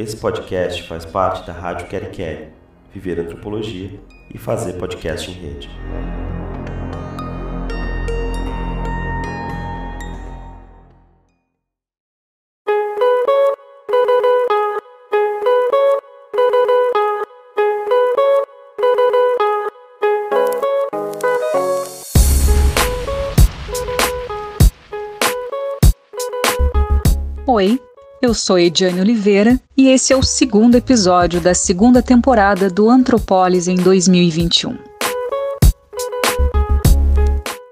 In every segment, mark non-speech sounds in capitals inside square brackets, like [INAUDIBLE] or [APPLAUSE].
Esse podcast faz parte da Rádio Quer Quer, viver antropologia e fazer podcast em rede. Eu sou Ediane Oliveira e esse é o segundo episódio da segunda temporada do Antropolis em 2021.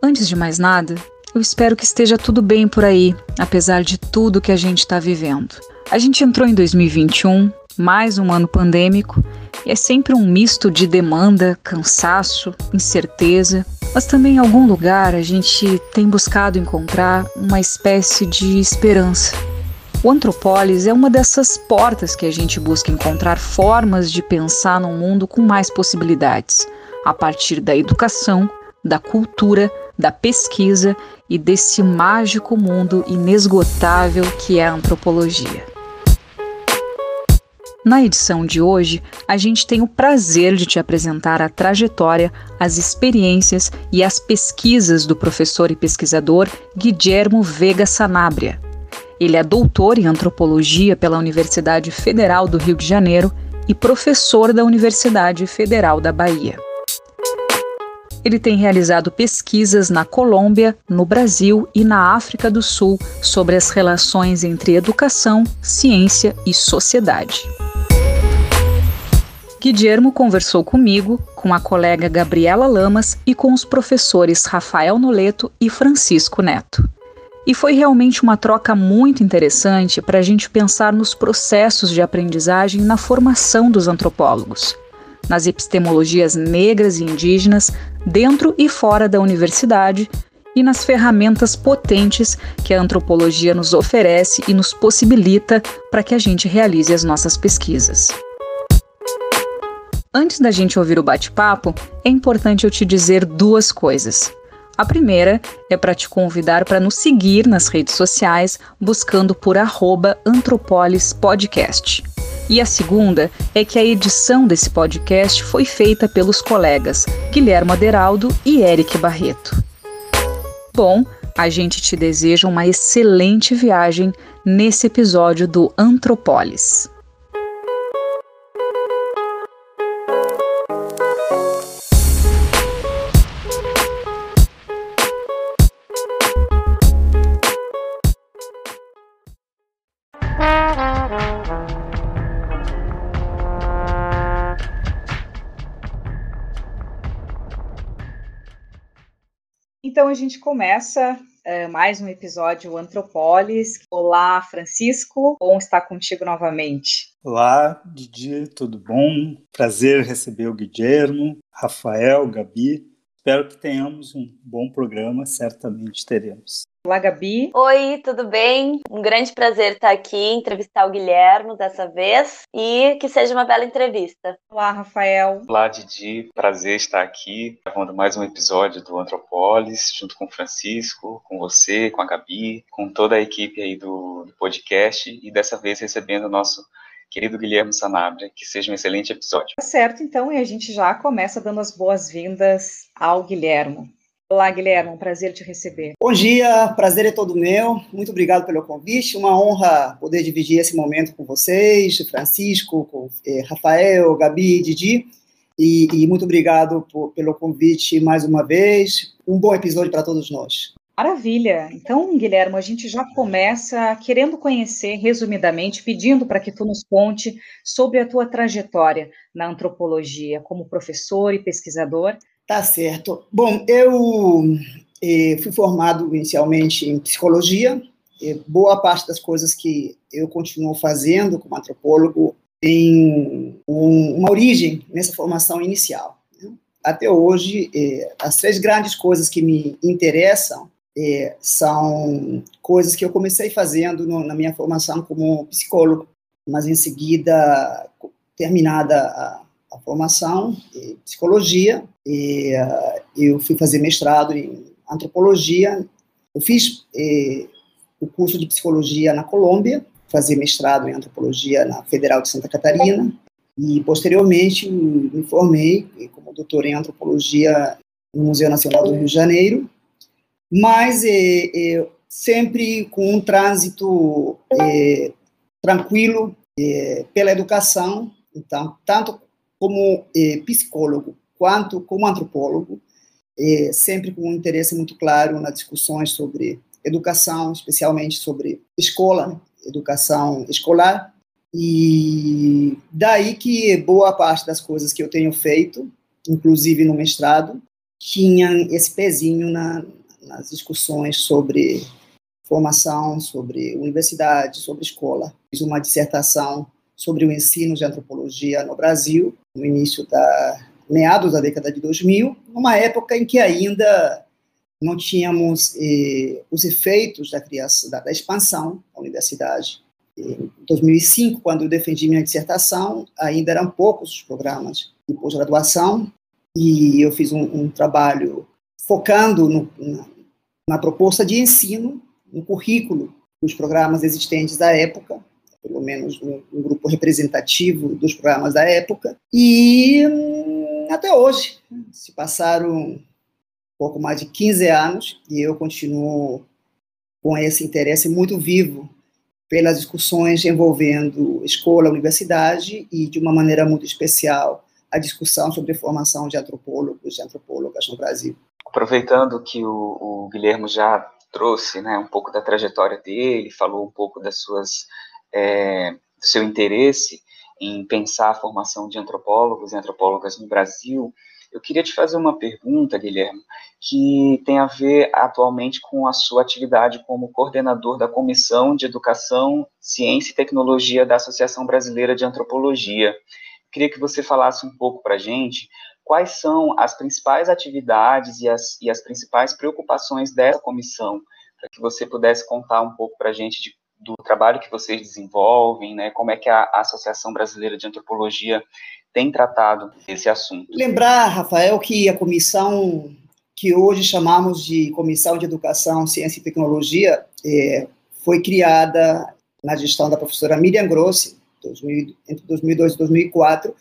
Antes de mais nada, eu espero que esteja tudo bem por aí, apesar de tudo que a gente está vivendo. A gente entrou em 2021, mais um ano pandêmico, e é sempre um misto de demanda, cansaço, incerteza, mas também em algum lugar a gente tem buscado encontrar uma espécie de esperança o Antropolis é uma dessas portas que a gente busca encontrar formas de pensar num mundo com mais possibilidades, a partir da educação, da cultura, da pesquisa e desse mágico mundo inesgotável que é a antropologia. Na edição de hoje, a gente tem o prazer de te apresentar a trajetória, as experiências e as pesquisas do professor e pesquisador Guillermo Vega Sanabria ele é doutor em antropologia pela Universidade Federal do Rio de Janeiro e professor da Universidade Federal da Bahia. Ele tem realizado pesquisas na Colômbia, no Brasil e na África do Sul sobre as relações entre educação, ciência e sociedade. Guilhermo conversou comigo, com a colega Gabriela Lamas e com os professores Rafael Noleto e Francisco Neto. E foi realmente uma troca muito interessante para a gente pensar nos processos de aprendizagem na formação dos antropólogos, nas epistemologias negras e indígenas, dentro e fora da universidade, e nas ferramentas potentes que a antropologia nos oferece e nos possibilita para que a gente realize as nossas pesquisas. Antes da gente ouvir o bate-papo, é importante eu te dizer duas coisas. A primeira é para te convidar para nos seguir nas redes sociais, buscando por antropolispodcast. E a segunda é que a edição desse podcast foi feita pelos colegas Guilherme Aderaldo e Eric Barreto. Bom, a gente te deseja uma excelente viagem nesse episódio do Antropolis. A gente começa uh, mais um episódio Antropolis. Olá, Francisco, bom estar contigo novamente. Olá, Didi, tudo bom? Prazer receber o Guilhermo, Rafael, Gabi. Espero que tenhamos um bom programa, certamente teremos. Olá, Gabi. Oi, tudo bem? Um grande prazer estar aqui, entrevistar o Guilherme dessa vez e que seja uma bela entrevista. Olá, Rafael. Olá, Didi. Prazer estar aqui gravando mais um episódio do Antropolis, junto com o Francisco, com você, com a Gabi, com toda a equipe aí do, do podcast e dessa vez recebendo o nosso querido Guilherme Sanabria, que seja um excelente episódio. Tá certo, então, e a gente já começa dando as boas-vindas ao Guilherme. Olá, Guilherme, um prazer te receber. Bom dia, prazer é todo meu. Muito obrigado pelo convite. Uma honra poder dividir esse momento com vocês, Francisco, com eh, Rafael, Gabi, Didi. E, e muito obrigado por, pelo convite mais uma vez. Um bom episódio para todos nós. Maravilha. Então, Guilherme, a gente já começa querendo conhecer, resumidamente, pedindo para que tu nos conte sobre a tua trajetória na antropologia como professor e pesquisador Tá certo. Bom, eu eh, fui formado inicialmente em psicologia. boa parte das coisas que eu continuo fazendo como antropólogo tem um, uma origem nessa formação inicial. Né? Até hoje, eh, as três grandes coisas que me interessam eh, são coisas que eu comecei fazendo no, na minha formação como psicólogo, mas em seguida, terminada a formação em psicologia, e, uh, eu fui fazer mestrado em antropologia, eu fiz eh, o curso de psicologia na Colômbia, fazer mestrado em antropologia na Federal de Santa Catarina e posteriormente me formei como doutor em antropologia no Museu Nacional do Rio de Janeiro, mas é, é, sempre com um trânsito é, tranquilo é, pela educação, então tanto como é, psicólogo quanto como antropólogo, é, sempre com um interesse muito claro nas discussões sobre educação, especialmente sobre escola, né? educação escolar, e daí que boa parte das coisas que eu tenho feito, inclusive no mestrado, tinham esse pezinho na, nas discussões sobre formação, sobre universidade, sobre escola. Fiz uma dissertação sobre o ensino de antropologia no Brasil, no início da meados da década de 2000, numa época em que ainda não tínhamos eh, os efeitos da criação, da, da, expansão da universidade. Em 2005, quando eu defendi minha dissertação, ainda eram poucos os programas de pós-graduação e eu fiz um, um trabalho focando no, na, na, proposta de ensino, no currículo dos programas existentes da época, pelo menos um, um grupo representativo dos programas da época, e hum, até hoje se passaram pouco mais de 15 anos e eu continuo com esse interesse muito vivo pelas discussões envolvendo escola, universidade e, de uma maneira muito especial, a discussão sobre formação de antropólogos e antropólogas no Brasil. Aproveitando que o, o Guilherme já trouxe né, um pouco da trajetória dele, falou um pouco das suas, é, do seu interesse em pensar a formação de antropólogos e antropólogas no Brasil, eu queria te fazer uma pergunta, Guilherme, que tem a ver atualmente com a sua atividade como coordenador da Comissão de Educação, Ciência e Tecnologia da Associação Brasileira de Antropologia. Eu queria que você falasse um pouco para a gente quais são as principais atividades e as, e as principais preocupações dessa comissão, para que você pudesse contar um pouco para a gente de, do trabalho que vocês desenvolvem, né, como é que a, Associação Brasileira de Antropologia tem tratado esse assunto. Lembrar, Rafael, que a comissão que hoje chamamos de Comissão de Educação, Ciência e Tecnologia é, foi criada na gestão da professora Miriam Grossi, 2000, entre 2002 e 2004,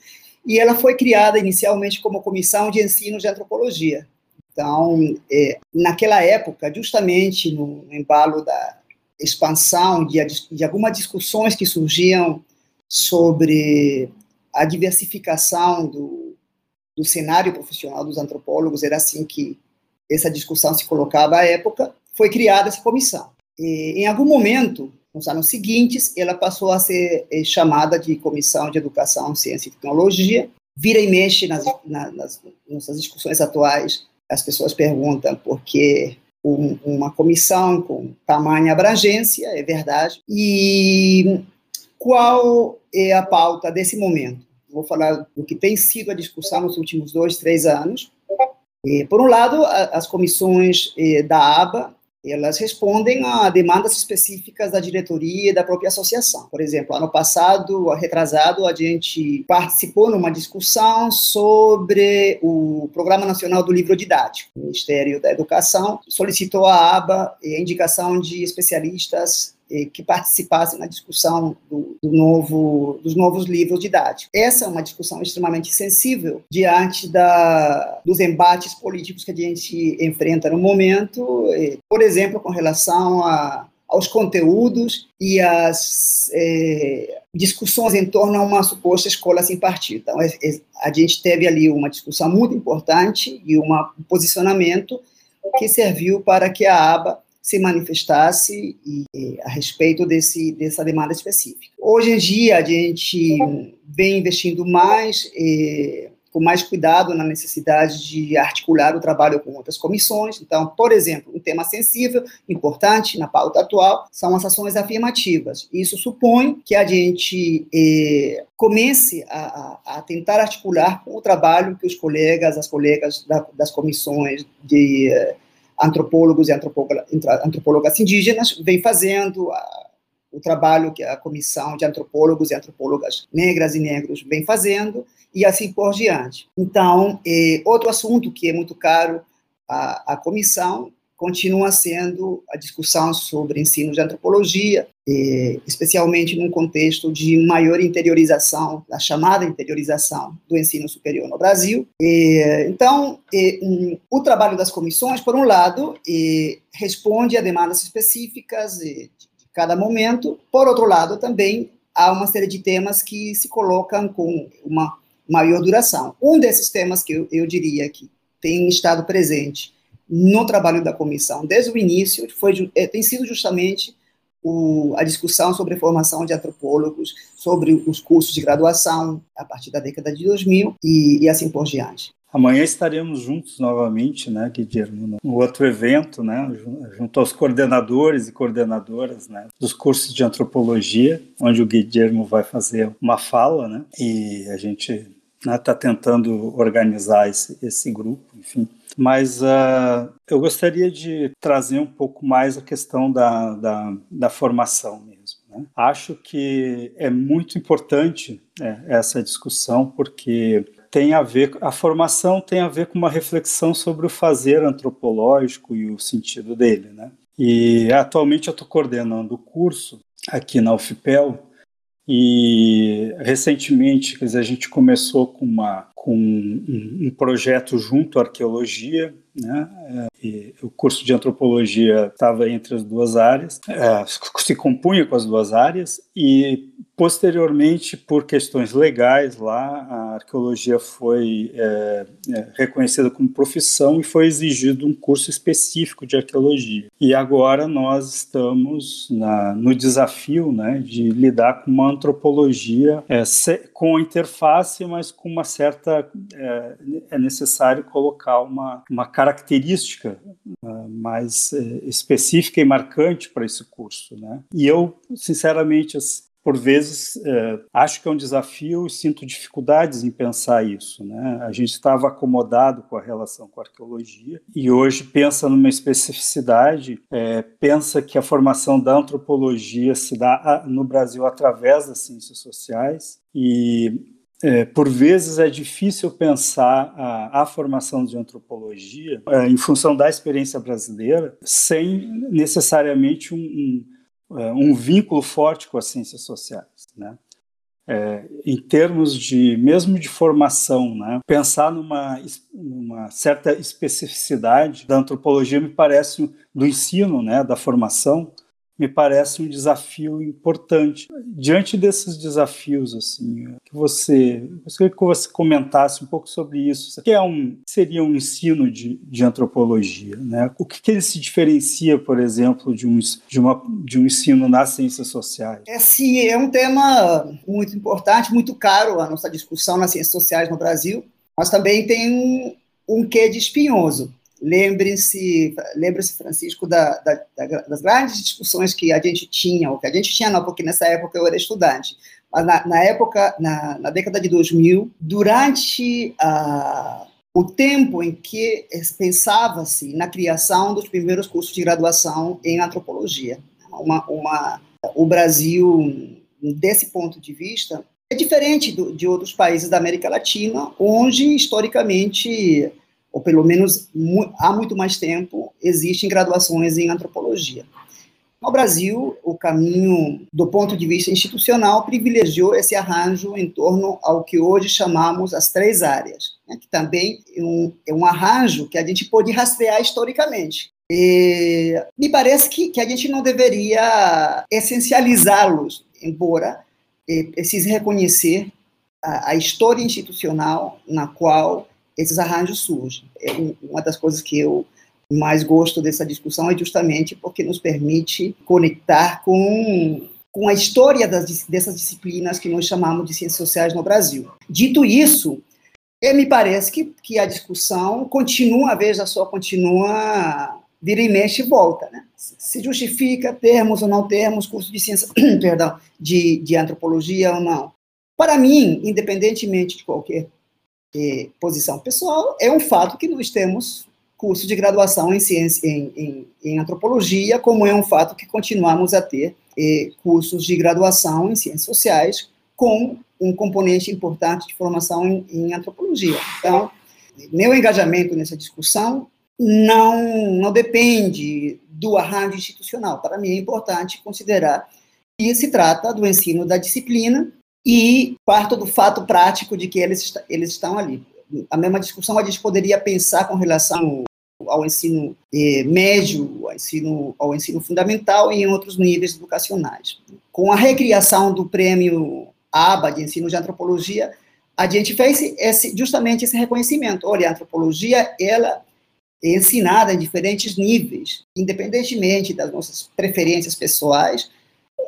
e ela foi criada inicialmente como Comissão de Ensino de Antropologia. Então, é, naquela época, justamente no embalo da expansão de, algumas discussões que surgiam sobre a diversificação do, do cenário profissional dos antropólogos, era assim que essa discussão se colocava à época, foi criada essa comissão. E, em algum momento, nos anos seguintes, ela passou a ser eh, chamada de Comissão de Educação, Ciência e Tecnologia. Vira e mexe nas, nas nossas discussões atuais, as pessoas perguntam por que um, uma comissão com tamanha abrangência, é verdade, e qual é a pauta desse momento? Vou falar do que tem sido a discussão nos últimos dois, três anos. Por um lado, as comissões eh, da ABA elas respondem a demandas específicas da diretoria e da própria associação. Por exemplo, ano passado, retrasado, a gente participou numa discussão sobre o Programa Nacional do Livro Didático. O Ministério da Educação solicitou à aba a indicação de especialistas que participassem na discussão do, do novo, dos novos livros didáticos. Essa é uma discussão extremamente sensível diante da, dos embates políticos que a gente enfrenta no momento, por exemplo, com relação a, aos conteúdos e às é, discussões em torno a uma suposta escola sem partido. Então, é, é, a gente teve ali uma discussão muito importante e uma, um posicionamento que serviu para que a aba se manifestasse e, a respeito desse, dessa demanda específica. Hoje em dia, a gente vem investindo mais, com mais cuidado na necessidade de articular o trabalho com outras comissões. Então, por exemplo, um tema sensível, importante na pauta atual, são as ações afirmativas. Isso supõe que a gente comece a, a, tentar articular com o trabalho que os colegas, as colegas da, das comissões de eh, antropólogos e antropólogas indígenas vem fazendo a, o trabalho que a comissão de antropólogos e antropólogas negras e negros vem fazendo e assim por diante. Então, é, outro assunto que é muito caro à comissão continua sendo a discussão sobre ensino de antropologia, especialmente num contexto de maior interiorização, da chamada interiorização do ensino superior no Brasil. Então, o trabalho das comissões, por um lado, responde a demandas específicas de cada momento, por outro lado, também há uma série de temas que se colocam com uma maior duração. Um desses temas que eu diria que tem estado presente no trabalho da comissão desde o início foi é, tem sido justamente o, a discussão sobre a formação de antropólogos, sobre os cursos de graduação a partir da década de 2000 e, e assim por diante. Amanhã estaremos juntos novamente, né, Guilherme, no outro evento, né, junto aos coordenadores e coordenadoras, né, dos cursos de antropologia, onde o Guilherme vai fazer uma fala, né, e a gente está né, tentando organizar esse, esse grupo, enfim. Mas uh, eu gostaria de trazer um pouco mais a questão da, da, da formação mesmo. Né? Acho que é muito importante é, essa discussão, porque tem a ver, a formação tem a ver com uma reflexão sobre o fazer antropológico e o sentido dele. Né? E atualmente eu estou coordenando o curso aqui na UFPEL, e recentemente, quer dizer, a gente começou com, uma, com um, projeto junto à arqueologia, né? E o curso de antropologia estava entre as duas áreas, é, se compunha com as duas áreas, e posteriormente, por questões legais lá, a arqueologia foi é, é, reconhecida como profissão e foi exigido um curso específico de arqueologia. E agora nós estamos na, no desafio né, de lidar com uma antropologia é, com interface, mas com uma certa. É, é necessário colocar uma, uma característica uh, mais uh, específica e marcante para esse curso. Né? E eu, sinceramente, por vezes, uh, acho que é um desafio e sinto dificuldades em pensar isso. Né? A gente estava acomodado com a relação com a arqueologia e hoje pensa numa especificidade, é, pensa que a formação da antropologia se dá no Brasil através das ciências sociais e é, por vezes é difícil pensar a, a formação de antropologia é, em função da experiência brasileira sem necessariamente um, um, é, um vínculo forte com as ciências sociais, né? É, em termos de mesmo de formação, né? pensar numa, numa certa especificidade da antropologia me parece do ensino, né? da formação me parece um desafio importante. Diante desses desafios, assim, que você, gostaria que você comentasse um pouco sobre isso. O que é um, seria um ensino de, de antropologia? Né? O que, que, ele se diferencia, por exemplo, de um, de, uma, de um ensino nas ciências sociais? Sim, é um tema muito importante, muito caro a nossa discussão nas ciências sociais no Brasil, mas também tem um, um quê de espinhoso Lembre-se, lembre-se, Francisco, da, da, das grandes discussões que a gente tinha, ou que a gente tinha não, porque nessa época eu era estudante, mas na, na época, na, na, década de 2000, durante uh, o tempo em que pensava-se na criação dos primeiros cursos de graduação em antropologia. Uma, uma, o Brasil, desse ponto de vista, é diferente do, de outros países da América Latina, onde, historicamente, ou pelo menos há muito mais tempo, existem graduações em antropologia. No Brasil, o caminho, do ponto de vista institucional, privilegiou esse arranjo em torno ao que hoje chamamos as três áreas, né, que também é um, é um, arranjo que a gente pode rastrear historicamente. E me parece que, que a gente não deveria essencializá-los, embora é, precise reconhecer a, a história institucional na qual esses arranjos surgem. É uma das coisas que eu mais gosto dessa discussão é justamente porque nos permite conectar com, com a história das, dessas disciplinas que nós chamamos de ciências sociais no Brasil. Dito isso, me parece que, que a discussão continua, veja só, continua vira e mexe e volta, né? Se justifica termos ou não termos curso de ciência, [CLEARS THROAT] perdão, de, de antropologia ou não. Para mim, independentemente de qualquer posição pessoal, é um fato que nós temos curso de graduação em ciência, em, em, em antropologia, como é um fato que continuamos a ter cursos de graduação em ciências sociais com um componente importante de formação em, em antropologia. Então, meu engajamento nessa discussão não, não depende do arranjo institucional. Para mim é importante considerar que se trata do ensino da disciplina e parto do fato prático de que eles, eles estão ali. A mesma discussão a gente poderia pensar com relação ao ensino eh, médio, ao ensino, ao ensino fundamental e em outros níveis educacionais. Com a recriação do prêmio ABA de ensino de antropologia, a gente fez esse, justamente esse reconhecimento. Olha, a antropologia, ela é ensinada em diferentes níveis, independentemente das nossas preferências pessoais,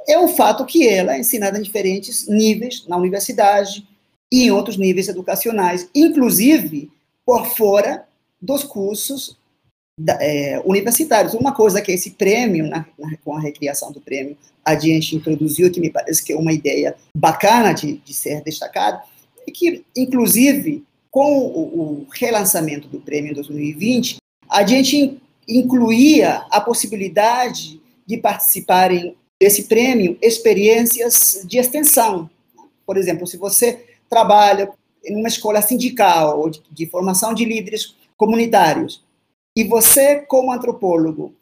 é um fato que ela é ensinada em diferentes níveis, na universidade e em outros níveis educacionais, inclusive por fora dos cursos da, é, universitários. Uma coisa que esse prêmio, na, na, com a recriação do prêmio, a gente introduziu, que me parece que é uma ideia bacana de, de ser destacada, é que, inclusive, com o, o relançamento do prêmio em 2020, a gente incluía a possibilidade de participarem desse prêmio experiências de extensão. Por exemplo, se você trabalha em uma escola sindical ou de, de formação de líderes comunitários, e você, como antropólogo,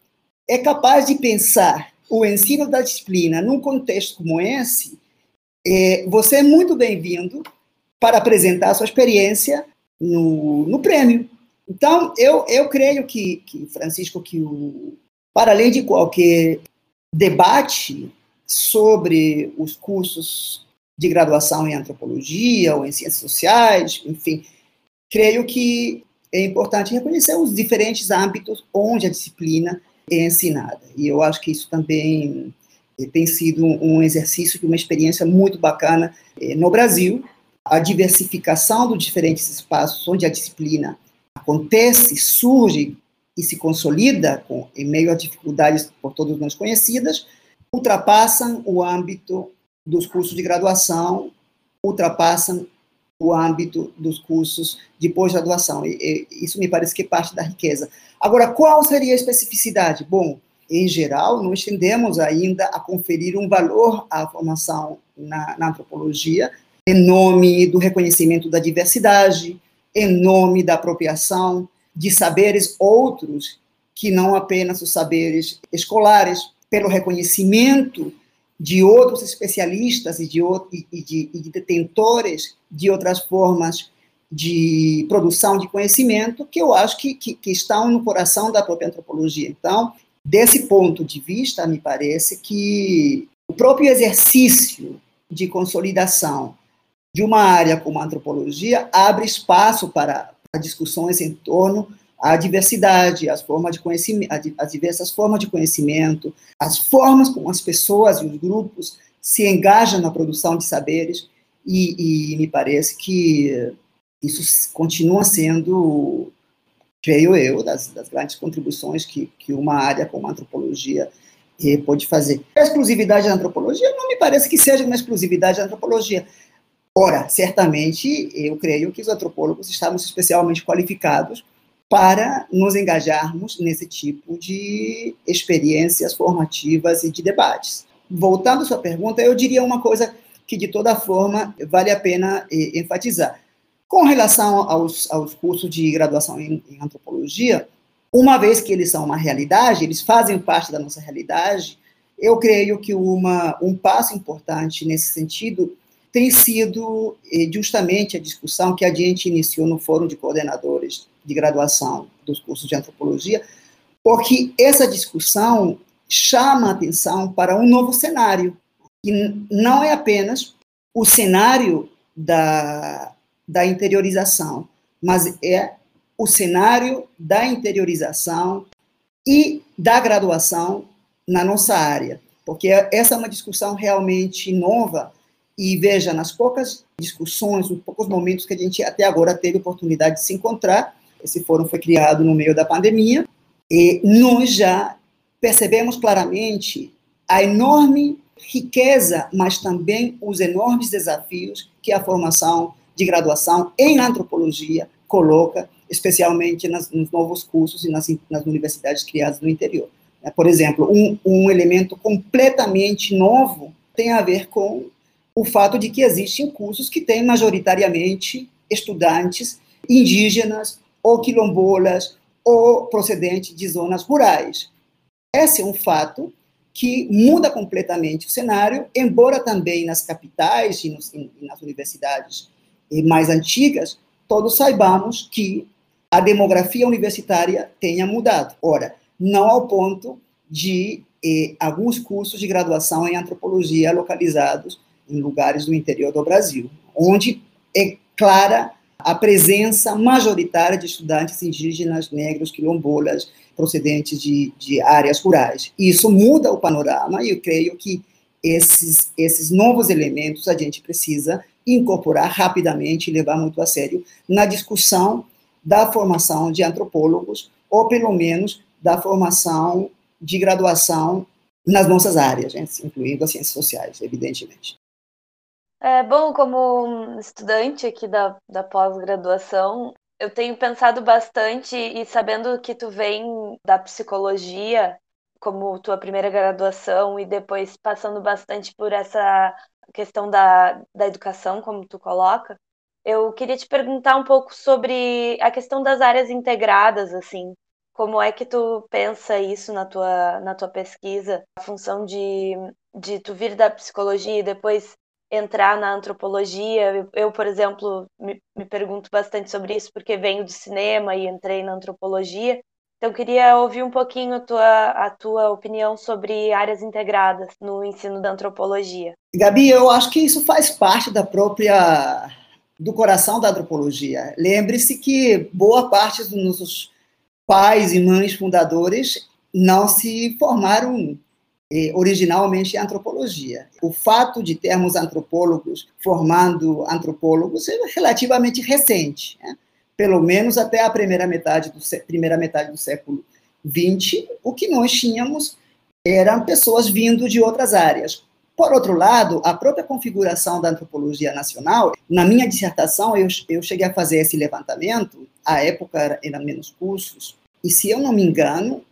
é capaz de pensar o ensino da disciplina num contexto como esse, é, você é muito bem-vindo para apresentar a sua experiência no, no prêmio. Então, eu, eu creio que, que, Francisco, que o, para além de qualquer debate sobre os cursos de graduação em antropologia ou em ciências sociais, enfim, creio que é importante reconhecer os diferentes âmbitos onde a disciplina é ensinada. E eu acho que isso também eh, tem sido um exercício, uma experiência muito bacana eh, no Brasil. A diversificação dos diferentes espaços onde a disciplina acontece, surge e se consolida com, em meio a dificuldades por todos nós conhecidas, ultrapassam o âmbito dos cursos de graduação, ultrapassam o âmbito dos cursos de pós-graduação. E, e, isso me parece que é parte da riqueza. Agora, qual seria a especificidade? Bom, em geral, nós tendemos ainda a conferir um valor à formação na, na antropologia, em nome do reconhecimento da diversidade, em nome da apropriação de saberes outros que não apenas os saberes escolares, pelo reconhecimento de outros especialistas e de, e de, e de detentores de outras formas de produção de conhecimento que eu acho que, que, que, estão no coração da própria antropologia. Então, desse ponto de vista, me parece que o próprio exercício de consolidação de uma área como a antropologia abre espaço para, discussões em torno à diversidade, as formas de conhecimento, as diversas formas de conhecimento, as formas como as pessoas e os grupos se engajam na produção de saberes e, e me parece que isso continua sendo, creio eu, das, das grandes contribuições que, que uma área como a antropologia eh, pode fazer. A exclusividade da antropologia não me parece que seja uma exclusividade da antropologia. Ora, certamente, eu creio que os antropólogos estamos especialmente qualificados para nos engajarmos nesse tipo de experiências formativas e de debates. Voltando à sua pergunta, eu diria uma coisa que, de toda forma, vale a pena eh, enfatizar. Com relação aos, aos cursos de graduação em, em antropologia, uma vez que eles são uma realidade, eles fazem parte da nossa realidade, eu creio que uma, um passo importante nesse sentido tem sido eh, justamente a discussão que a gente iniciou no Fórum de Coordenadores de Graduação dos cursos de Antropologia, porque essa discussão chama a atenção para um novo cenário, que não é apenas o cenário da, da interiorização, mas é o cenário da interiorização e da graduação na nossa área, porque essa é uma discussão realmente nova e veja, nas poucas discussões, nos poucos momentos que a gente até agora teve oportunidade de se encontrar, esse fórum foi criado no meio da pandemia, e nós já percebemos claramente a enorme riqueza, mas também os enormes desafios que a formação de graduação em antropologia coloca, especialmente nas, nos novos cursos e nas, nas universidades criadas no interior. Por exemplo, um, um elemento completamente novo tem a ver com o fato de que existem cursos que têm majoritariamente estudantes indígenas ou quilombolas ou procedentes de zonas rurais. Esse é um fato que muda completamente o cenário, embora também nas capitais e, nos, e nas universidades mais antigas, todos saibamos que a demografia universitária tenha mudado. Ora, não ao ponto de eh, alguns cursos de graduação em antropologia localizados em lugares do interior do Brasil, onde é clara a presença majoritária de estudantes indígenas, negros, quilombolas, procedentes de, de áreas rurais. Isso muda o panorama e eu creio que esses, esses novos elementos a gente precisa incorporar rapidamente e levar muito a sério na discussão da formação de antropólogos, ou pelo menos da formação de graduação nas nossas áreas, né, incluindo as ciências sociais, evidentemente. É, bom, como estudante aqui da, da pós-graduação, eu tenho pensado bastante e sabendo que tu vem da psicologia como tua primeira graduação e depois passando bastante por essa questão da, da educação, como tu coloca, eu queria te perguntar um pouco sobre a questão das áreas integradas, assim, como é que tu pensa isso na tua, na tua pesquisa, a função de, de tu vir da psicologia e depois entrar na antropologia. Eu, por exemplo, me, me pergunto bastante sobre isso porque venho do cinema e entrei na antropologia. Então, queria ouvir um pouquinho a tua, a tua opinião sobre áreas integradas no ensino da antropologia. Gabi, eu acho que isso faz parte da própria do coração da antropologia. Lembre-se que boa parte dos nossos pais e mães fundadores não se formaram originalmente em antropologia. O fato de termos antropólogos formando antropólogos é relativamente recente, né? pelo menos até a primeira metade do, primeira metade do século XX, o que nós tínhamos eram pessoas vindo de outras áreas. Por outro lado, a própria configuração da antropologia nacional, na minha dissertação, eu, eu cheguei a fazer esse levantamento, a época eram era menos cursos, e se eu não me engano,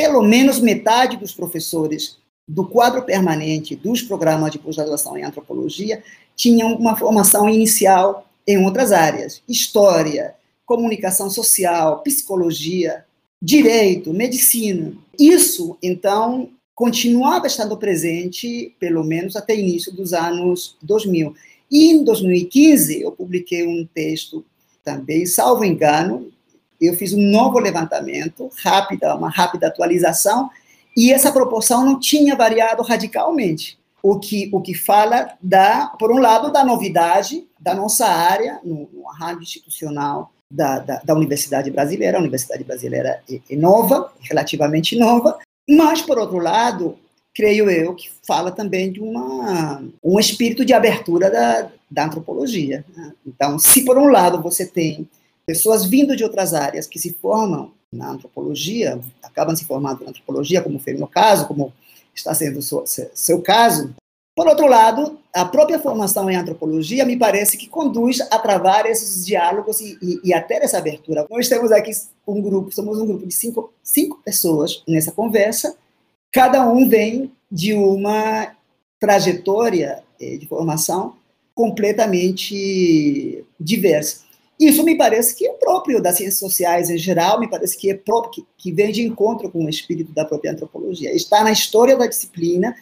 pelo menos metade dos professores do quadro permanente dos programas de pós-graduação em antropologia tinham uma formação inicial em outras áreas: história, comunicação social, psicologia, direito, medicina. Isso, então, continuava estando presente, pelo menos até início dos anos 2000. E em 2015, eu publiquei um texto também, salvo engano, eu fiz um novo levantamento, rápida, uma rápida atualização, e essa proporção não tinha variado radicalmente. O que, o que fala, da, por um lado, da novidade da nossa área no, no institucional da, da, da, Universidade Brasileira. A Universidade Brasileira é, é nova, relativamente nova, mas, por outro lado, creio eu que fala também de uma, um espírito de abertura da, da antropologia. Né? Então, se por um lado você tem pessoas vindo de outras áreas que se formam na antropologia, acabam se formando na antropologia, como foi meu caso, como está sendo seu, seu caso. Por outro lado, a própria formação em antropologia me parece que conduz a travar esses diálogos e, e, e até essa abertura. Nós temos aqui um grupo, somos um grupo de cinco, cinco pessoas nessa conversa, cada um vem de uma trajetória eh, de formação completamente diversa. Isso me parece que é próprio das ciências sociais em geral, me parece que é próprio, que, que vem de encontro com o espírito da própria antropologia. Está na história da disciplina,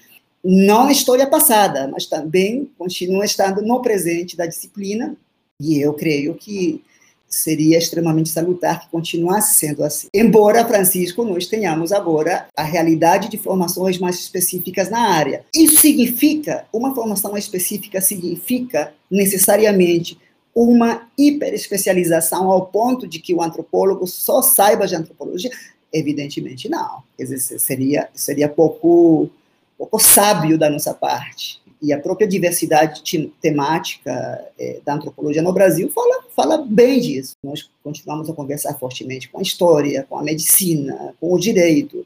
não na história passada, mas também continua estando no presente da disciplina, e eu creio que seria extremamente salutar que continuasse sendo assim. Embora, Francisco, nós tenhamos agora a realidade de formações mais específicas na área. Isso significa, uma formação específica significa necessariamente uma hiperespecialização ao ponto de que o antropólogo só saiba de antropologia? Evidentemente não. Dizer, seria, seria pouco, pouco sábio da nossa parte. E a própria diversidade temática é, da antropologia no Brasil fala, fala bem disso. Nós continuamos a conversar fortemente com a história, com a medicina, com o direito.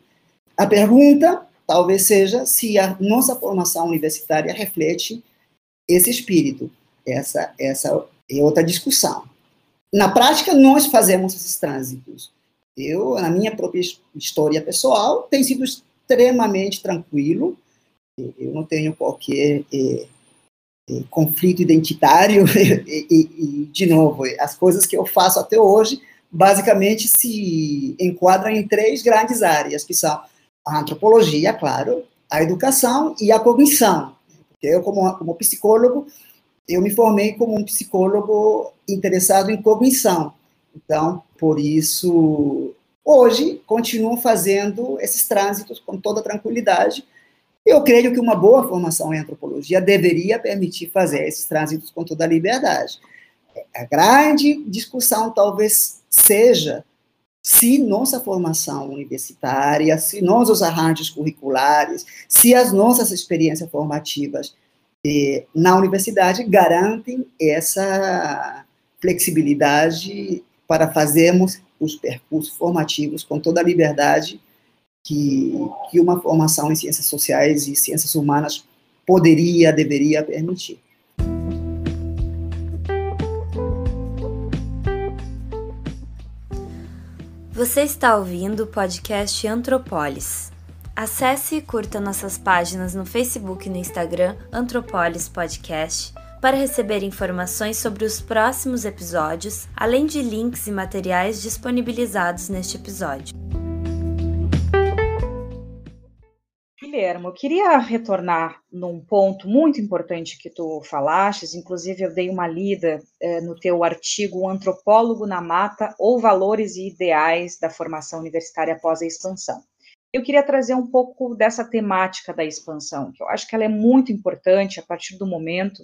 A pergunta talvez seja se a nossa formação universitária reflete esse espírito, essa, essa é outra discussão. Na prática, nós fazemos esses trânsitos. Eu, na minha própria história pessoal, tem sido extremamente tranquilo. Eu não tenho qualquer é, é, conflito identitário. [LAUGHS] e, e, de novo, as coisas que eu faço até hoje basicamente se enquadra em três grandes áreas, que são a antropologia, claro, a educação e a cognição. Eu, como, como psicólogo, eu me formei como um psicólogo interessado em cognição. Então, por isso, hoje, continuo fazendo esses trânsitos com toda tranquilidade. Eu creio que uma boa formação em antropologia deveria permitir fazer esses trânsitos com toda a liberdade. A grande discussão talvez seja se nossa formação universitária, se nossos arranjos curriculares, se as nossas experiências formativas na universidade garantem essa flexibilidade para fazermos os percursos formativos com toda a liberdade que, que uma formação em ciências sociais e ciências humanas poderia, deveria permitir. Você está ouvindo o podcast Antropolis. Acesse e curta nossas páginas no Facebook e no Instagram Antropolis Podcast para receber informações sobre os próximos episódios, além de links e materiais disponibilizados neste episódio. Guilherme, eu queria retornar num ponto muito importante que tu falaste, inclusive eu dei uma lida eh, no teu artigo Antropólogo na Mata ou Valores e Ideais da Formação Universitária após a Expansão. Eu queria trazer um pouco dessa temática da expansão, que eu acho que ela é muito importante a partir do momento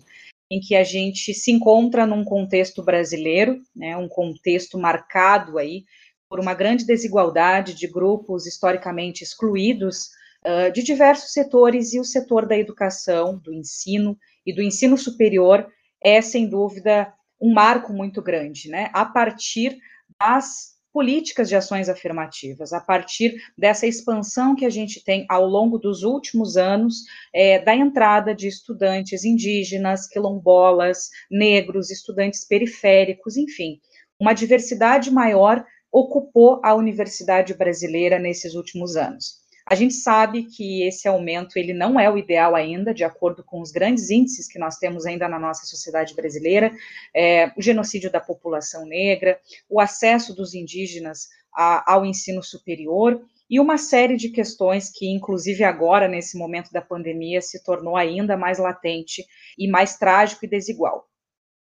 em que a gente se encontra num contexto brasileiro, né, um contexto marcado aí por uma grande desigualdade de grupos historicamente excluídos uh, de diversos setores, e o setor da educação, do ensino e do ensino superior é, sem dúvida, um marco muito grande, né? A partir das políticas de ações afirmativas, a partir dessa expansão que a gente tem ao longo dos últimos anos, é, da entrada de estudantes indígenas, quilombolas, negros, estudantes periféricos, enfim, uma diversidade maior ocupou a universidade brasileira nesses últimos anos. A gente sabe que esse aumento ele não é o ideal ainda, de acordo com os grandes índices que nós temos ainda na nossa sociedade brasileira, é, o genocídio da população negra, o acesso dos indígenas a, ao ensino superior e uma série de questões que, inclusive agora, nesse momento da pandemia, se tornou ainda mais latente e mais trágico e desigual.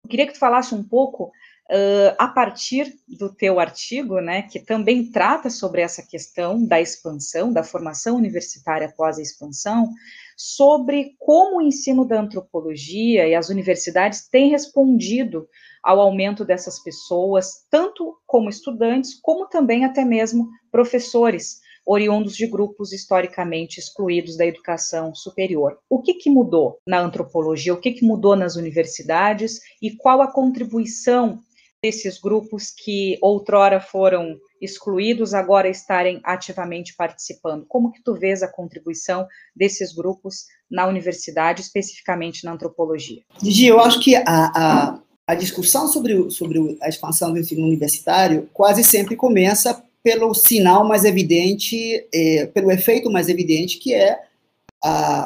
Eu queria que tu falasse um pouco Uh, a partir do teu artigo, né, que também trata sobre essa questão da expansão, da formação universitária após a expansão, sobre como o ensino da antropologia e as universidades têm respondido ao aumento dessas pessoas, tanto como estudantes, como também até mesmo professores, oriundos de grupos historicamente excluídos da educação superior. O que, que mudou na antropologia? O que, que mudou nas universidades? E qual a contribuição desses grupos que outrora foram excluídos agora estarem ativamente participando. Como que tu vês a contribuição desses grupos na universidade, especificamente na antropologia? Gigi, eu acho que a, a, a discussão sobre, sobre a expansão do ensino universitário quase sempre começa pelo sinal mais evidente, é, pelo efeito mais evidente, que é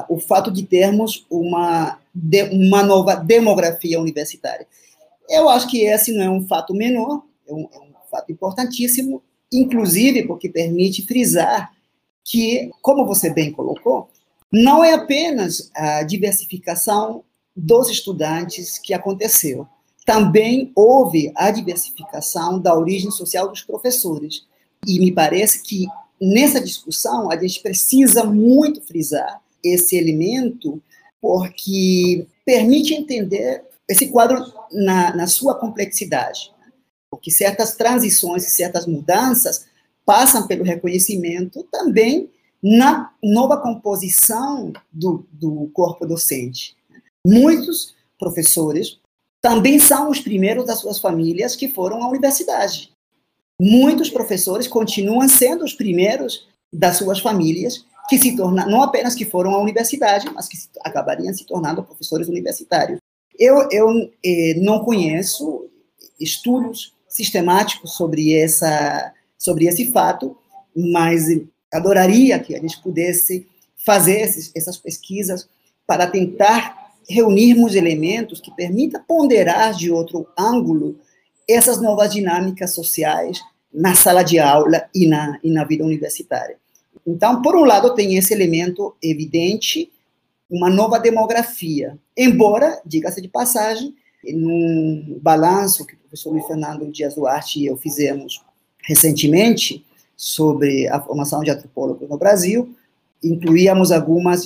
o fato de termos uma, de, uma nova demografia universitária. Eu acho que esse não é um fato menor, é um, é um fato importantíssimo, inclusive porque permite frisar que, como você bem colocou, não é apenas a diversificação dos estudantes que aconteceu. Também houve a diversificação da origem social dos professores. E me parece que nessa discussão a gente precisa muito frisar esse elemento, porque permite entender esse quadro na, na sua complexidade, porque certas transições e certas mudanças passam pelo reconhecimento também na nova composição do, do corpo docente. Muitos professores também são os primeiros das suas famílias que foram à universidade. Muitos professores continuam sendo os primeiros das suas famílias que se tornam, não apenas que foram à universidade, mas que acabariam se tornando professores universitários. Eu, eu eh, não conheço estudos sistemáticos sobre, essa, sobre esse fato, mas adoraria que a gente pudesse fazer esses, essas pesquisas para tentar reunirmos elementos que permitam ponderar de outro ângulo essas novas dinâmicas sociais na sala de aula e na, e na vida universitária. Então, por um lado, tem esse elemento evidente, uma nova demografia. Embora, diga-se de passagem, num balanço que o professor Luiz Fernando Dias Duarte e eu fizemos recentemente sobre a formação de antropólogos no Brasil, incluíamos algumas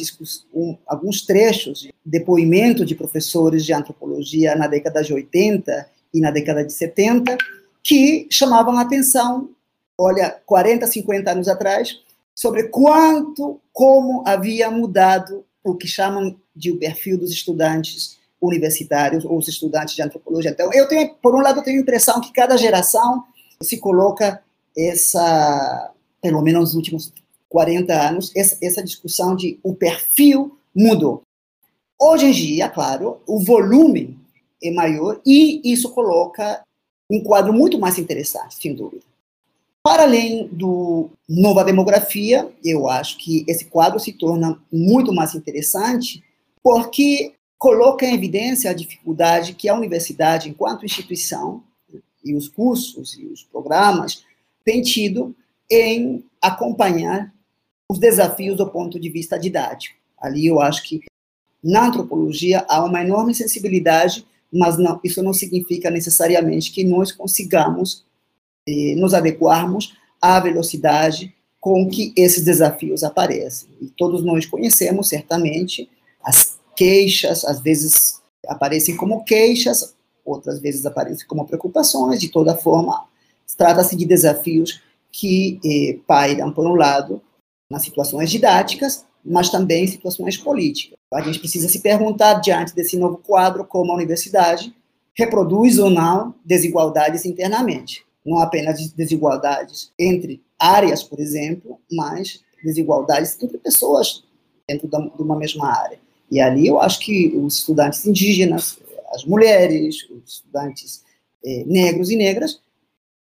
um, alguns trechos de depoimento de professores de antropologia na década de 80 e na década de 70 que chamavam a atenção, olha, 40, 50 anos atrás, sobre quanto, como havia mudado o que chamam de o perfil dos estudantes universitários ou os estudantes de antropologia. Então, eu tenho, por um lado, eu tenho a impressão que cada geração se coloca essa, pelo menos nos últimos 40 anos, essa, essa discussão de o perfil mudou. Hoje em dia, claro, o volume é maior e isso coloca um quadro muito mais interessante, sem dúvida. Para além do nova demografia, eu acho que esse quadro se torna muito mais interessante porque coloca em evidência a dificuldade que a universidade, enquanto instituição, e os cursos e os programas têm tido em acompanhar os desafios do ponto de vista didático. Ali eu acho que na antropologia há uma enorme sensibilidade, mas não, isso não significa necessariamente que nós consigamos eh, nos adequarmos à velocidade com que esses desafios aparecem. E todos nós conhecemos, certamente, as queixas, às vezes aparecem como queixas, outras vezes aparecem como preocupações, de toda forma, trata-se de desafios que eh, pairam, por um lado, nas situações didáticas, mas também em situações políticas. A gente precisa se perguntar, diante desse novo quadro, como a universidade reproduz ou não desigualdades internamente. Não apenas desigualdades entre áreas, por exemplo, mas desigualdades entre pessoas dentro de uma mesma área. E ali eu acho que os estudantes indígenas, as mulheres, os estudantes eh, negros e negras,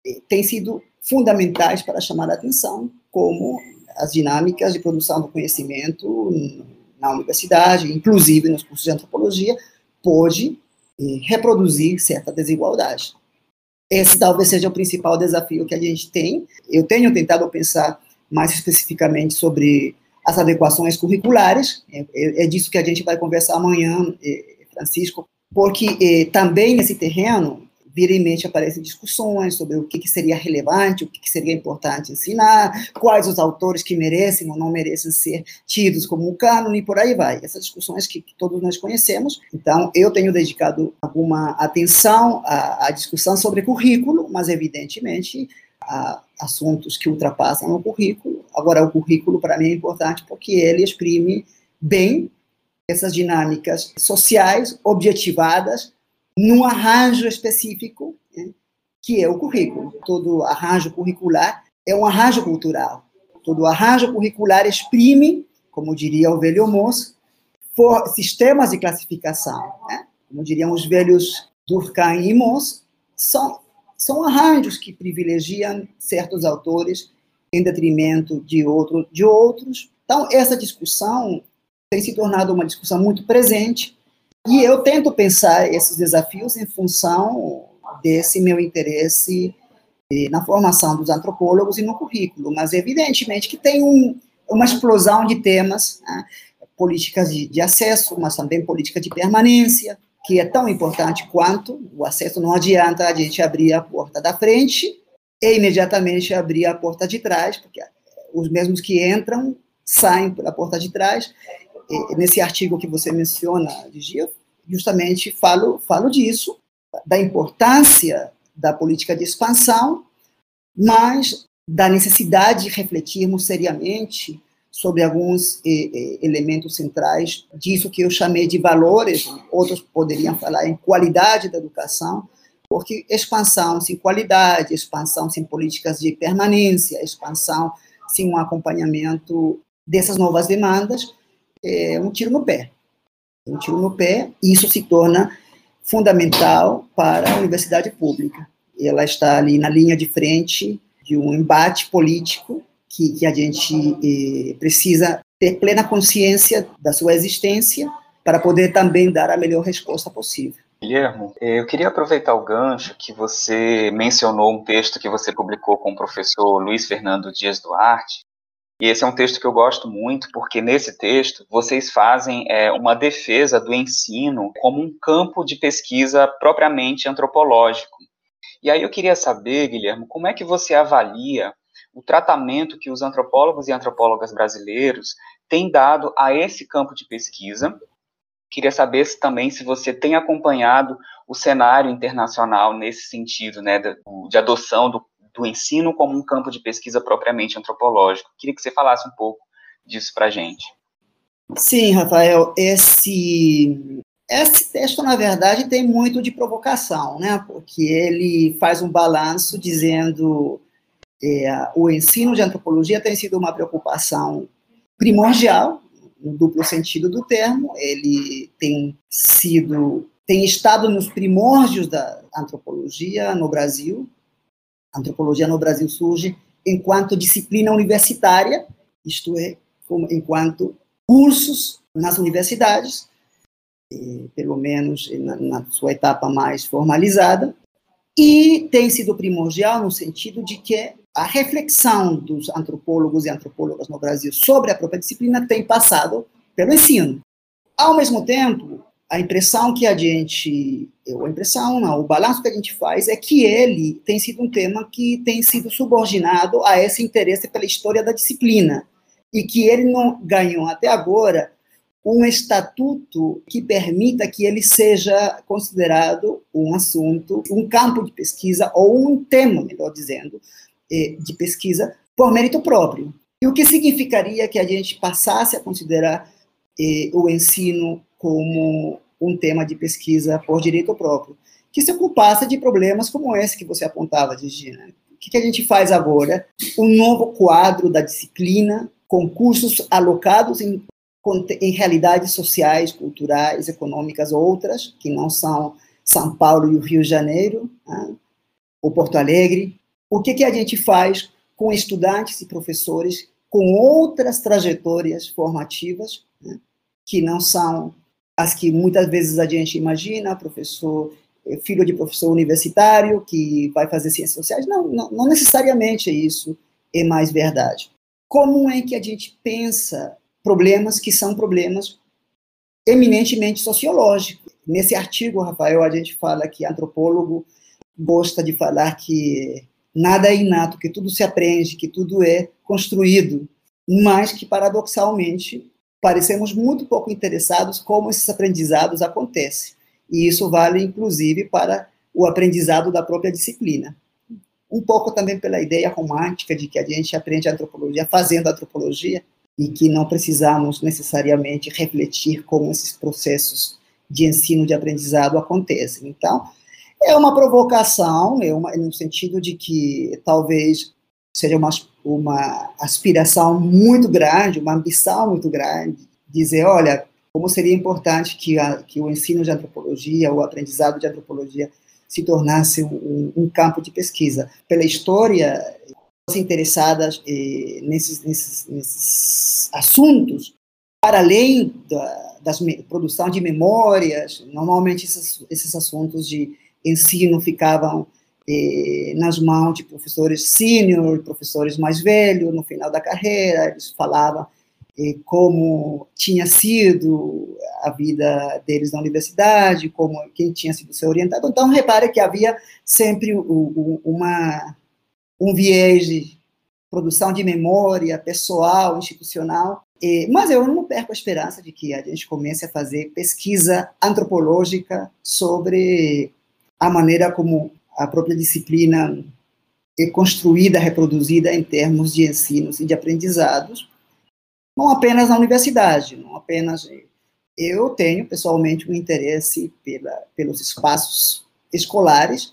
eh, têm sido fundamentais para chamar a atenção como as dinâmicas de produção do conhecimento na universidade, inclusive nos cursos de antropologia, pode eh, reproduzir certa desigualdade. Esse talvez seja o principal desafio que a gente tem. Eu tenho tentado pensar mais especificamente sobre as adequações curriculares, é, é, é disso que a gente vai conversar amanhã, eh, Francisco, porque eh, também nesse terreno vira em mente aparecem discussões sobre o que, que seria relevante, o que, que, seria importante ensinar, quais os autores que merecem ou não merecem ser tidos como um cânone, e por aí vai. Essas discussões que, que, todos nós conhecemos. Então, eu tenho dedicado alguma atenção à, à discussão sobre currículo, mas, evidentemente, a assuntos que ultrapassam o currículo. Agora, o currículo, para mim, é importante porque ele exprime bem essas dinâmicas sociais objetivadas num arranjo específico, né, que é o currículo. Todo arranjo curricular é um arranjo cultural. Todo arranjo curricular exprime, como diria o velho moço, sistemas de classificação. Né? Como diriam os velhos Durkheim e Moss, são, são arranjos que privilegiam certos autores em detrimento de, outro, de outros. Então, essa discussão tem se tornado uma discussão muito presente e eu tento pensar esses desafios em função desse meu interesse eh, na formação dos antropólogos e no currículo, mas evidentemente que tem um, uma explosão de temas, né? políticas de, de, acesso, mas também política de permanência, que é tão importante quanto o acesso. Não adianta a gente abrir a porta da frente e imediatamente abrir a porta de trás, porque os mesmos que entram saem pela porta de trás nesse artigo que você menciona, Ligia, justamente falo, falo disso, da importância da política de expansão, mas da necessidade de refletirmos seriamente sobre alguns eh, elementos centrais disso que eu chamei de valores, outros poderiam falar em qualidade da educação, porque expansão sem qualidade, expansão sem políticas de permanência, expansão sem um acompanhamento dessas novas demandas, é um tiro no pé. Um tiro no pé, e isso se torna fundamental para a universidade pública. Ela está ali na linha de frente de um embate político que, que a gente eh, precisa ter plena consciência da sua existência para poder também dar a melhor resposta possível. Guilhermo, eh, eu queria aproveitar o gancho que você mencionou um texto que você publicou com o professor Luiz Fernando Dias Duarte. E esse é um texto que eu gosto muito, porque nesse texto vocês fazem é, uma defesa do ensino como um campo de pesquisa propriamente antropológico. E aí eu queria saber, Guilhermo, como é que você avalia o tratamento que os antropólogos e antropólogas brasileiros têm dado a esse campo de pesquisa Queria saber se, também se você tem acompanhado o cenário internacional nesse sentido, né, de, de adoção do, do, ensino como um campo de pesquisa propriamente antropológico. Queria que você falasse um pouco disso para a gente. Sim, Rafael, esse, esse texto, na verdade, tem muito de provocação, né, porque ele faz um balanço dizendo é, o ensino de antropologia tem sido uma preocupação primordial no duplo sentido do termo, ele tem sido, tem estado nos primórdios da antropologia no Brasil. A antropologia no Brasil surge enquanto disciplina universitária, isto é, como, enquanto cursos nas universidades, pelo menos na, na sua etapa mais formalizada, e tem sido primordial no sentido de que a reflexão dos antropólogos e antropólogas no Brasil sobre a própria disciplina tem passado pelo ensino. Ao mesmo tempo, a impressão que a gente, a impressão, não, o balanço que a gente faz é que ele tem sido um tema que tem sido subordinado a esse interesse pela história da disciplina e que ele não ganhou até agora um estatuto que permita que ele seja considerado um assunto, um campo de pesquisa ou um tema, melhor dizendo, eh, de pesquisa por mérito próprio. E o que significaria que a gente passasse a considerar eh, o ensino como um tema de pesquisa por direito próprio, que se ocupasse de problemas como esse que você apontava, Gigina. O que, que a gente faz agora? Um novo quadro da disciplina, com cursos alocados em, em realidades sociais, culturais, econômicas outras, que não são São Paulo e o Rio de Janeiro, né? ou Porto Alegre, o que, que a gente faz com estudantes e professores com outras trajetórias formativas, né, que não são as que muitas vezes a gente imagina, professor, eh, filho de professor universitário que vai fazer ciências sociais. Não, não, não necessariamente isso é mais verdade. Como é que a gente pensa problemas que são problemas eminentemente sociológicos? Nesse artigo, Rafael, a gente fala que antropólogo gosta de falar que nada é inato, que tudo se aprende, que tudo é construído, mas que, paradoxalmente, parecemos muito pouco interessados como esses aprendizados acontecem. E isso vale, inclusive, para o aprendizado da própria disciplina. Um pouco também pela ideia romântica de que a gente aprende antropologia fazendo antropologia e que não precisamos necessariamente refletir como esses processos de ensino de aprendizado acontecem. Então, é uma provocação, é uma, no sentido de que talvez seja uma, uma aspiração muito grande, uma ambição muito grande, dizer, olha, como seria importante que, a, que o ensino de antropologia, o aprendizado de antropologia, se tornasse um, um campo de pesquisa. Pela história, interessadas eh, nesses, nesses, nesses, assuntos, para além da das, produção de memórias, normalmente esses, esses assuntos de ensino ficavam nas mãos de professores sênior, professores mais velhos, no final da carreira, eles falavam eh, como tinha sido a vida deles na universidade, como quem tinha sido seu orientado. Então, repare que havia sempre o, o, uma, um viés de produção de memória pessoal, institucional, mas eu não perco a esperança de que a gente comece a fazer pesquisa antropológica sobre a maneira como a própria disciplina é construída, reproduzida em termos de ensinos e de aprendizados, não apenas na universidade, não apenas eu tenho pessoalmente um interesse pela, pelos espaços escolares,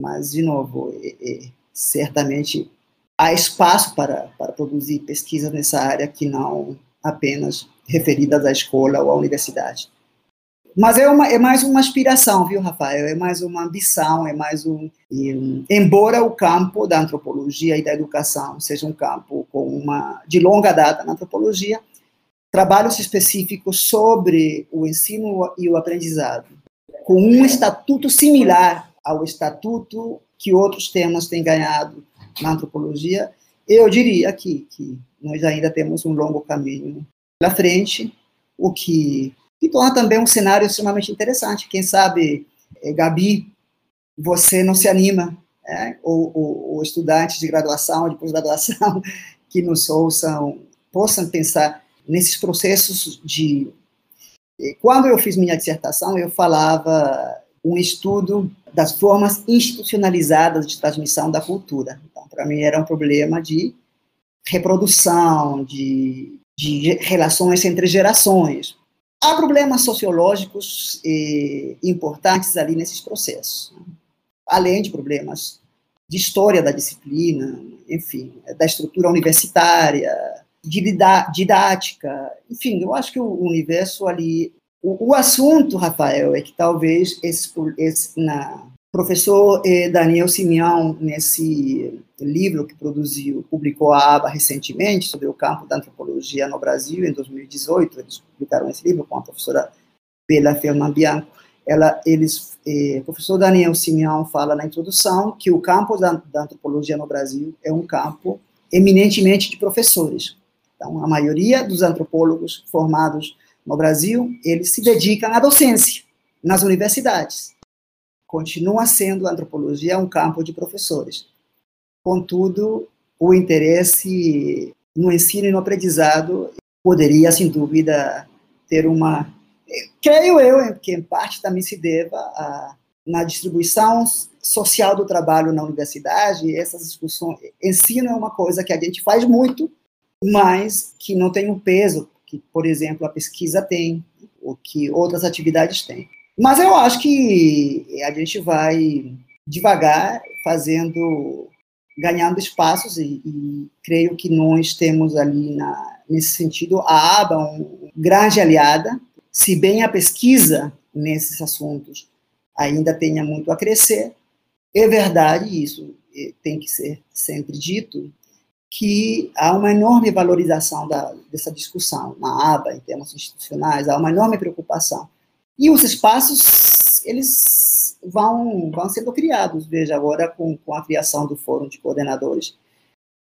mas de novo, é, é, certamente há espaço para, para produzir pesquisas nessa área que não apenas referidas à escola ou à universidade. Mas é, uma, é mais uma aspiração, viu, Rafael? É mais uma ambição, é mais um. E, embora o campo da antropologia e da educação seja um campo com uma de longa data na antropologia, trabalhos específicos sobre o ensino e o aprendizado com um estatuto similar ao estatuto que outros temas têm ganhado na antropologia, eu diria que, que nós ainda temos um longo caminho pela frente, o que, que torna também um cenário extremamente interessante. Quem sabe, eh, Gabi, você não se anima, é? ou, ou, ou estudantes de graduação, de pós-graduação, [LAUGHS] que nos ouçam, possam pensar nesses processos de. Eh, quando eu fiz minha dissertação, eu falava um estudo das formas institucionalizadas de transmissão da cultura. Então, para mim, era um problema de reprodução, de, de relações entre gerações. Há problemas sociológicos eh, importantes ali nesses processos, né? além de problemas de história da disciplina, enfim, da estrutura universitária, de didática, enfim, eu acho que o universo ali o, o assunto, Rafael, é que talvez esse, esse na, professor eh, Daniel Simeão, nesse livro que produziu, publicou a aba recentemente sobre o campo da antropologia no Brasil, em 2018, eles publicaram esse livro com a professora Bela Ferman Bianco. Ela, eles, eh, o professor Daniel Simeão fala na introdução que o campo da, da antropologia no Brasil é um campo eminentemente de professores. Então, a maioria dos antropólogos formados no Brasil, eles se dedicam à docência nas universidades. Continua sendo a antropologia um campo de professores. Contudo, o interesse no ensino e no aprendizado poderia, sem dúvida, ter uma. Creio eu que, em parte, também se deva a, na distribuição social do trabalho na universidade, essas discussões. Ensino é uma coisa que a gente faz muito, mas que não tem um peso que, por exemplo, a pesquisa tem, o que outras atividades têm. Mas eu acho que a gente vai devagar fazendo, ganhando espaços e, e creio que nós temos ali na, nesse sentido a aba um grande aliada, se bem a pesquisa nesses assuntos ainda tenha muito a crescer, é verdade isso tem que ser sempre dito que há uma enorme valorização da, dessa discussão na aba, em termos institucionais, há uma enorme preocupação. E os espaços, eles vão, vão sendo criados, veja, agora com, com a criação do Fórum de Coordenadores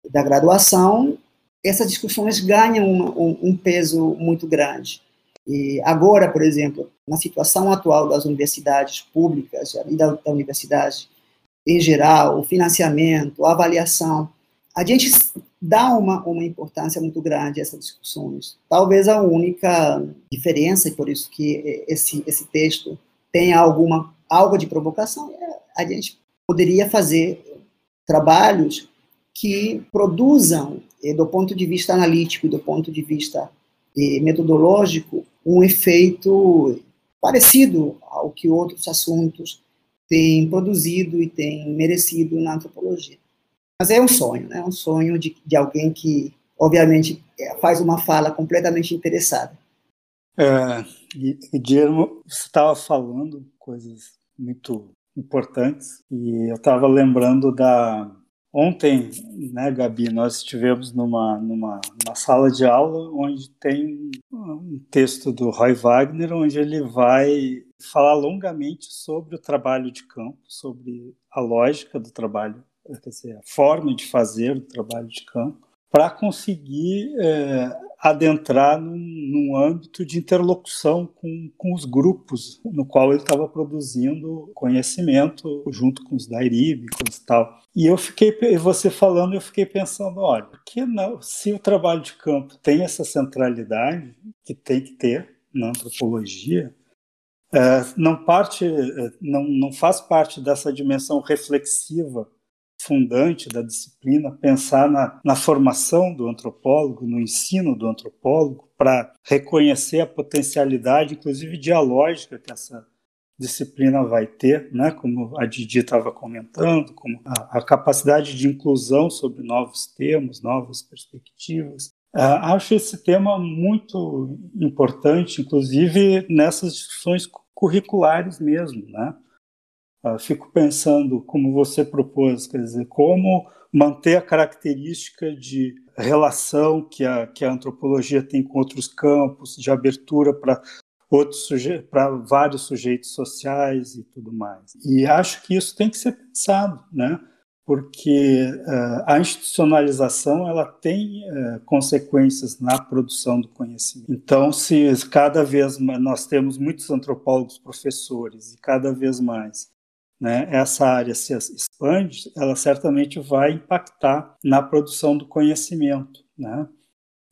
da Graduação, essas discussões ganham um, um peso muito grande. E agora, por exemplo, na situação atual das universidades públicas da, da universidade em geral, o financiamento, a avaliação, a gente dá uma, uma importância muito grande a essas discussões. Talvez a única diferença, e por isso que esse, esse texto tem alguma, algo de provocação, é a gente poderia fazer trabalhos que produzam, eh, do ponto de vista analítico do ponto de vista eh, metodológico, um efeito parecido ao que outros assuntos têm produzido e têm merecido na antropologia. Mas é um sonho, né? É um sonho de, de alguém que, obviamente, é, faz uma fala completamente interessada. É, você estava falando coisas muito importantes e eu estava lembrando da ontem, né, Gabi, nós estivemos numa, numa, numa sala de aula onde tem um texto do Roy Wagner onde ele vai falar longamente sobre o trabalho de campo, sobre a lógica do trabalho quer dizer, a forma de fazer o trabalho de campo, para conseguir é, adentrar num, num, âmbito de interlocução com, com os grupos no qual ele estava produzindo conhecimento junto com os dairívicos e tal. E eu fiquei, você falando, eu fiquei pensando, olha, que não, se o trabalho de campo tem essa centralidade que tem que ter na antropologia, é, não parte, não, não faz parte dessa dimensão reflexiva fundante da disciplina, pensar na, na formação do antropólogo, no ensino do antropólogo, para reconhecer a potencialidade, inclusive dialógica, que essa disciplina vai ter, né? como a Didi estava comentando, como a, a, capacidade de inclusão sobre novos temas, novas perspectivas. Uh, acho esse tema muito importante, inclusive nessas discussões curriculares mesmo, né? Uh, fico pensando, como você propôs, quer dizer, como manter a característica de relação que a, que a antropologia tem com outros campos, de abertura para outros para vários sujeitos sociais e tudo mais. E acho que isso tem que ser pensado, né? porque uh, a institucionalização ela tem uh, consequências na produção do conhecimento. Então, se cada vez mais nós temos muitos antropólogos professores e cada vez mais né, essa área se expande, ela certamente vai impactar na produção do conhecimento. Né?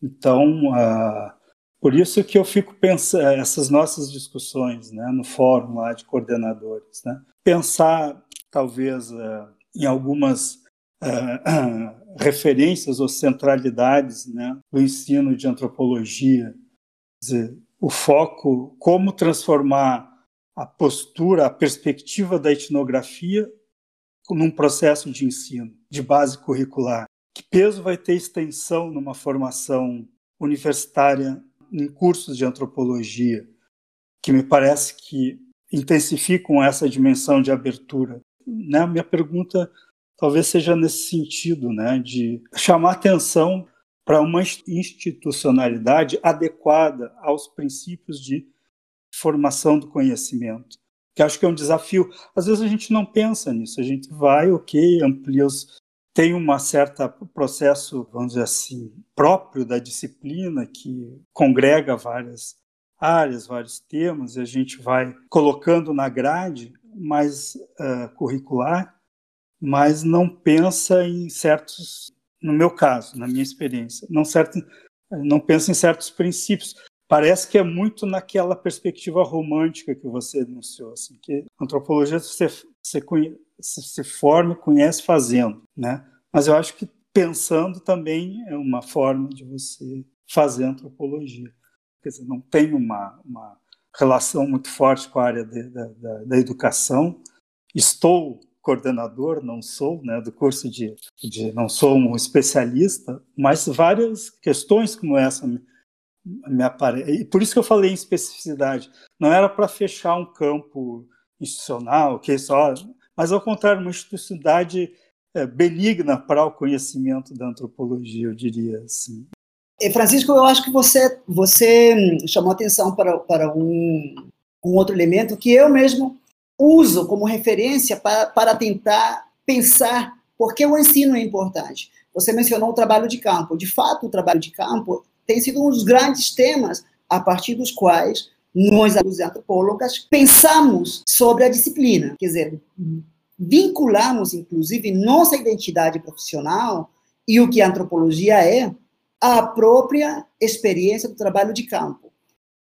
Então, uh, por isso que eu fico pensando essas nossas discussões né, no fórum lá de coordenadores, né? pensar talvez em algumas uh, [COUGHS] referências ou centralidades né, do ensino de antropologia. Dizer, o foco, como transformar a postura, a perspectiva da etnografia num processo de ensino, de base curricular. Que peso vai ter extensão numa formação universitária em cursos de antropologia, que me parece que intensificam essa dimensão de abertura né, minha pergunta talvez seja nesse sentido, né, de chamar atenção para uma institucionalidade adequada aos princípios de formação do conhecimento. Que acho que é um desafio. Às vezes a gente não pensa nisso, a gente vai, ok, amplia os. Tem um certo processo, vamos dizer assim, próprio da disciplina que congrega várias áreas, vários temas, e a gente vai colocando na grade, mais uh, curricular, mas não pensa em certos, no meu caso, na minha experiência, não, certo, não pensa em certos princípios. Parece que é muito naquela perspectiva romântica que você enunciou, assim, que antropologia você, você, se forma, conhece fazendo, né? Mas eu acho que pensando também é uma forma de você fazer antropologia. Quer dizer, não tem uma, uma relação muito forte com a área de, da, da, da, educação. Estou coordenador, não sou, né, do curso de, de, não sou um especialista, mas várias questões como essa me, me por isso que eu falei em especificidade. Não era para fechar um campo institucional, que só, mas ao contrário, uma institucionalidade é, benigna para o conhecimento da antropologia, eu diria assim. Francisco, eu acho que você, você chamou atenção para, para um, um outro elemento que eu mesmo uso como referência para, para tentar pensar por que o ensino é importante. Você mencionou o trabalho de campo. De fato, o trabalho de campo tem sido um dos grandes temas a partir dos quais nós, os antropólogas, pensamos sobre a disciplina. Quer dizer, vinculamos, inclusive, nossa identidade profissional e o que a antropologia é a própria experiência do trabalho de campo.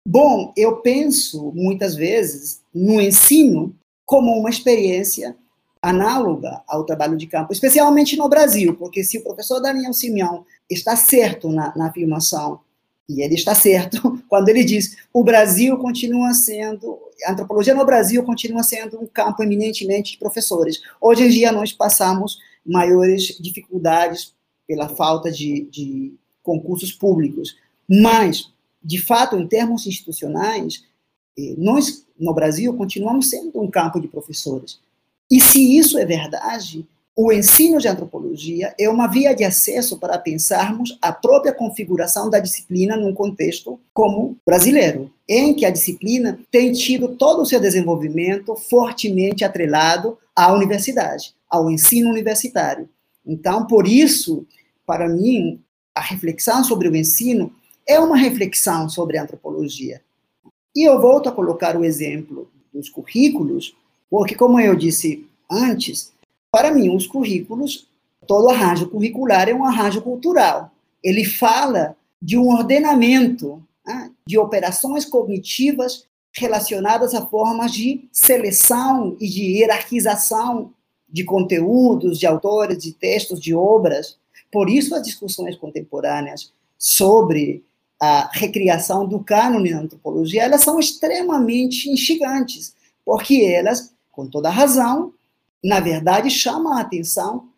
Bom, eu penso muitas vezes no ensino como uma experiência análoga ao trabalho de campo, especialmente no Brasil, porque se o professor Daniel Simeão está certo na, na afirmação, e ele está certo [LAUGHS] quando ele diz o Brasil continua sendo, a antropologia no Brasil continua sendo um campo eminentemente de professores. Hoje em dia nós passamos maiores dificuldades pela falta de, de concursos públicos. Mas, de fato, em termos institucionais, eh, nós, no Brasil, continuamos sendo um campo de professores. E se isso é verdade, o ensino de antropologia é uma via de acesso para pensarmos a própria configuração da disciplina num contexto como brasileiro, em que a disciplina tem tido todo o seu desenvolvimento fortemente atrelado à universidade, ao ensino universitário. Então, por isso, para mim, a reflexão sobre o ensino é uma reflexão sobre a antropologia. E eu volto a colocar o exemplo dos currículos, porque, como eu disse antes, para mim, os currículos, todo arranjo curricular é um arranjo cultural. Ele fala de um ordenamento né, de operações cognitivas relacionadas a formas de seleção e de hierarquização de conteúdos, de autores, de textos, de obras. Por isso, as discussões contemporâneas sobre a recriação do cânone na antropologia, elas são extremamente instigantes, porque elas, com toda razão, na verdade, chamam a atenção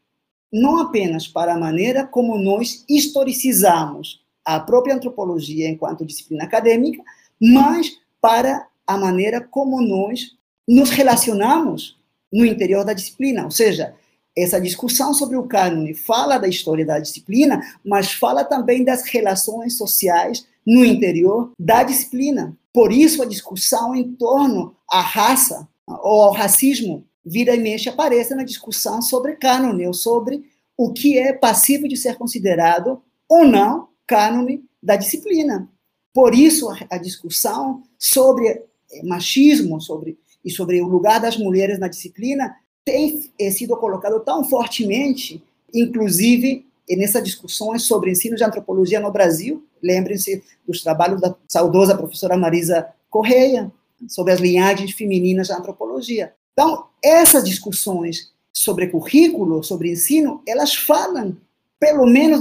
não apenas para a maneira como nós historicizamos a própria antropologia enquanto disciplina acadêmica, mas para a maneira como nós nos relacionamos no interior da disciplina, ou seja, essa discussão sobre o cânone fala da história da disciplina, mas fala também das relações sociais no interior da disciplina. Por isso, a discussão em torno à raça ou ao racismo vira e mexe aparece na discussão sobre cânone, ou sobre o que é passível de ser considerado ou não cânone da disciplina. Por isso, a discussão sobre eh, machismo sobre, e sobre o lugar das mulheres na disciplina tem eh, sido colocado tão fortemente, inclusive nessas discussões sobre ensino de antropologia no Brasil. Lembrem-se dos trabalhos da saudosa professora Marisa Correia sobre as linhagens femininas da antropologia. Então, essas discussões sobre currículo, sobre ensino, elas falam, pelo menos,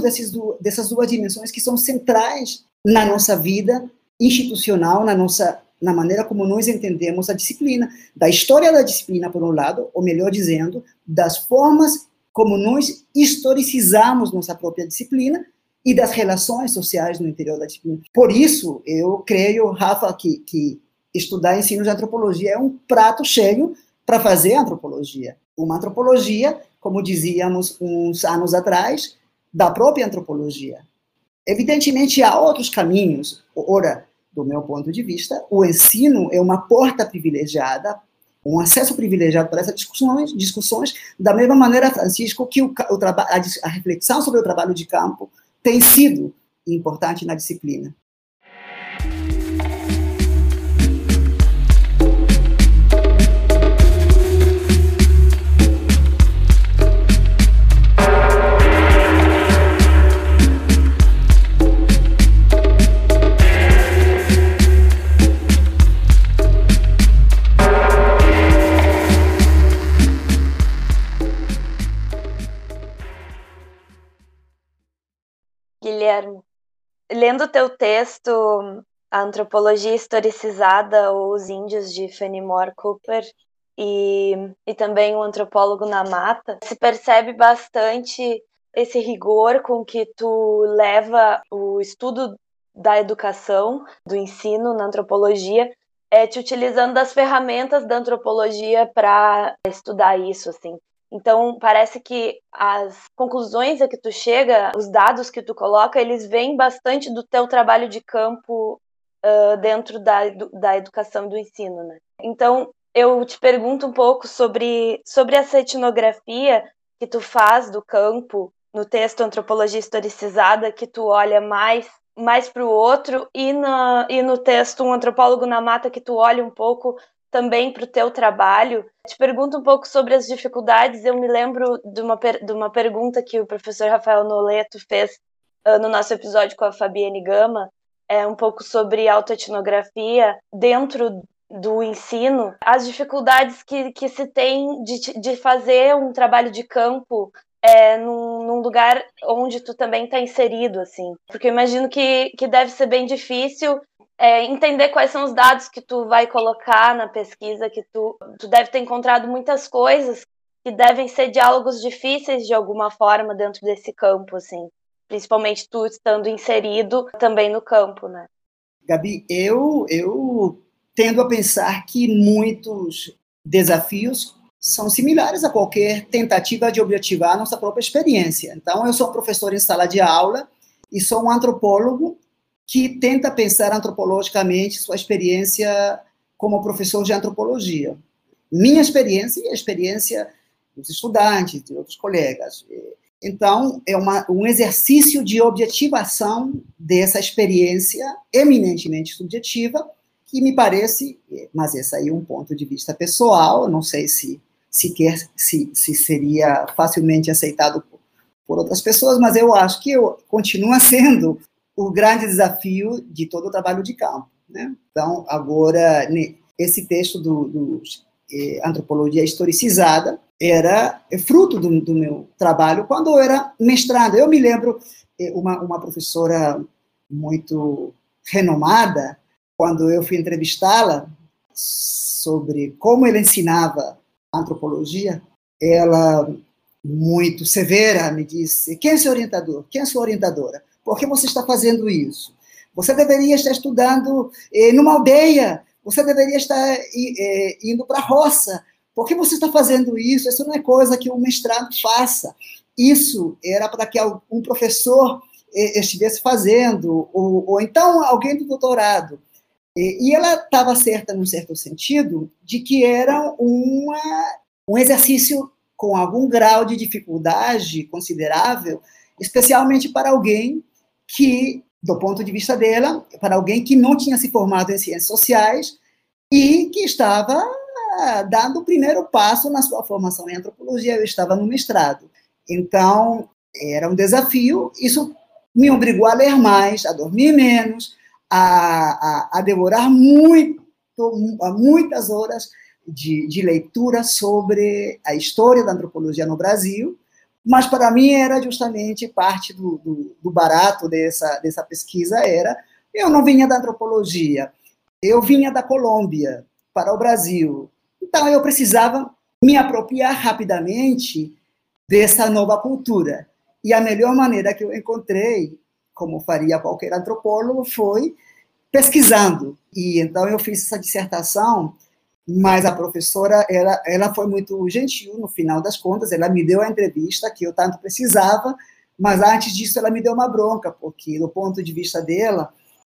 dessas duas dimensões que são centrais na nossa vida institucional, na nossa na maneira como nós entendemos a disciplina, da história da disciplina por um lado, ou melhor dizendo, das formas como nós historicizamos nossa própria disciplina e das relações sociais no interior da disciplina. Por isso, eu creio, Rafa, que, que estudar ensino de antropologia é um prato cheio para fazer antropologia. Uma antropologia, como dizíamos uns anos atrás, da própria antropologia. Evidentemente, há outros caminhos. Ora, do meu ponto de vista, o ensino é uma porta privilegiada, um acesso privilegiado para essas discussões, discussões da mesma maneira, Francisco, que o, o a, a reflexão sobre o trabalho de campo tem sido importante na disciplina. Lendo teu texto, A Antropologia Historicizada ou Os Índios de Fenimore Cooper e, e também o Antropólogo na Mata, se percebe bastante esse rigor com que tu leva o estudo da educação, do ensino na antropologia, é, te utilizando das ferramentas da antropologia para estudar isso, assim. Então, parece que as conclusões a que tu chega, os dados que tu coloca, eles vêm bastante do teu trabalho de campo uh, dentro da, da educação e do ensino, né? Então, eu te pergunto um pouco sobre, sobre essa etnografia que tu faz do campo no texto Antropologia Historicizada, que tu olha mais mais para o outro, e, na, e no texto Um Antropólogo na Mata, que tu olha um pouco também para o teu trabalho. Te pergunto um pouco sobre as dificuldades. Eu me lembro de uma, de uma pergunta que o professor Rafael Noleto fez uh, no nosso episódio com a Fabiane Gama, é um pouco sobre autoetnografia dentro do ensino, as dificuldades que, que se tem de, de fazer um trabalho de campo é, num, num, lugar onde tu também está inserido, assim. Porque eu imagino que, que deve ser bem difícil é, entender quais são os dados que tu vai colocar na pesquisa, que tu, tu deve ter encontrado muitas coisas que devem ser diálogos difíceis de alguma forma dentro desse campo, assim. Principalmente tu estando inserido também no campo, né? Gabi, eu, eu tendo a pensar que muitos desafios são similares a qualquer tentativa de objetivar a nossa própria experiência. Então, eu sou professor em sala de aula e sou um antropólogo que tenta pensar antropologicamente sua experiência como professor de antropologia. Minha experiência e a experiência dos estudantes, de outros colegas. Então, é uma, um exercício de objetivação dessa experiência eminentemente subjetiva, que me parece, mas esse aí é um ponto de vista pessoal, não sei se sequer se, se seria facilmente aceitado por, por outras pessoas, mas eu acho que eu, continua [LAUGHS] sendo o grande desafio de todo o trabalho de campo. Né? Então, agora, esse texto do, do eh, Antropologia Historicizada era é fruto do, do, meu trabalho quando eu era mestrado. Eu me lembro, eh, uma, uma professora muito renomada, quando eu fui entrevistá-la sobre como ela ensinava antropologia, ela, muito severa, me disse: quem é seu orientador? Quem é sua orientadora? Por que você está fazendo isso? Você deveria estar estudando eh, numa aldeia, você deveria estar eh, indo para a roça. Por que você está fazendo isso? Isso não é coisa que um mestrado faça. Isso era para que um professor estivesse fazendo, ou, ou então alguém do doutorado. E, e ela estava certa, num certo sentido, de que era uma, um exercício com algum grau de dificuldade considerável, especialmente para alguém que, do ponto de vista dela, para alguém que não tinha se formado em ciências sociais e que estava ah, dando o primeiro passo na sua formação em antropologia, eu estava no mestrado. Então, era um desafio, isso me obrigou a ler mais, a dormir menos, a, a, a devorar muito, muitas horas de, de, leitura sobre a história da antropologia no Brasil, mas para mim era justamente parte do, do, do barato dessa, dessa pesquisa, era, eu não vinha da antropologia, eu vinha da Colômbia para o Brasil, então eu precisava me apropriar rapidamente dessa nova cultura. E a melhor maneira que eu encontrei, como faria qualquer antropólogo, foi pesquisando. E então eu fiz essa dissertação, mas a professora ela, ela foi muito gentil no final das contas, ela me deu a entrevista que eu tanto precisava, mas antes disso ela me deu uma bronca, porque do ponto de vista dela,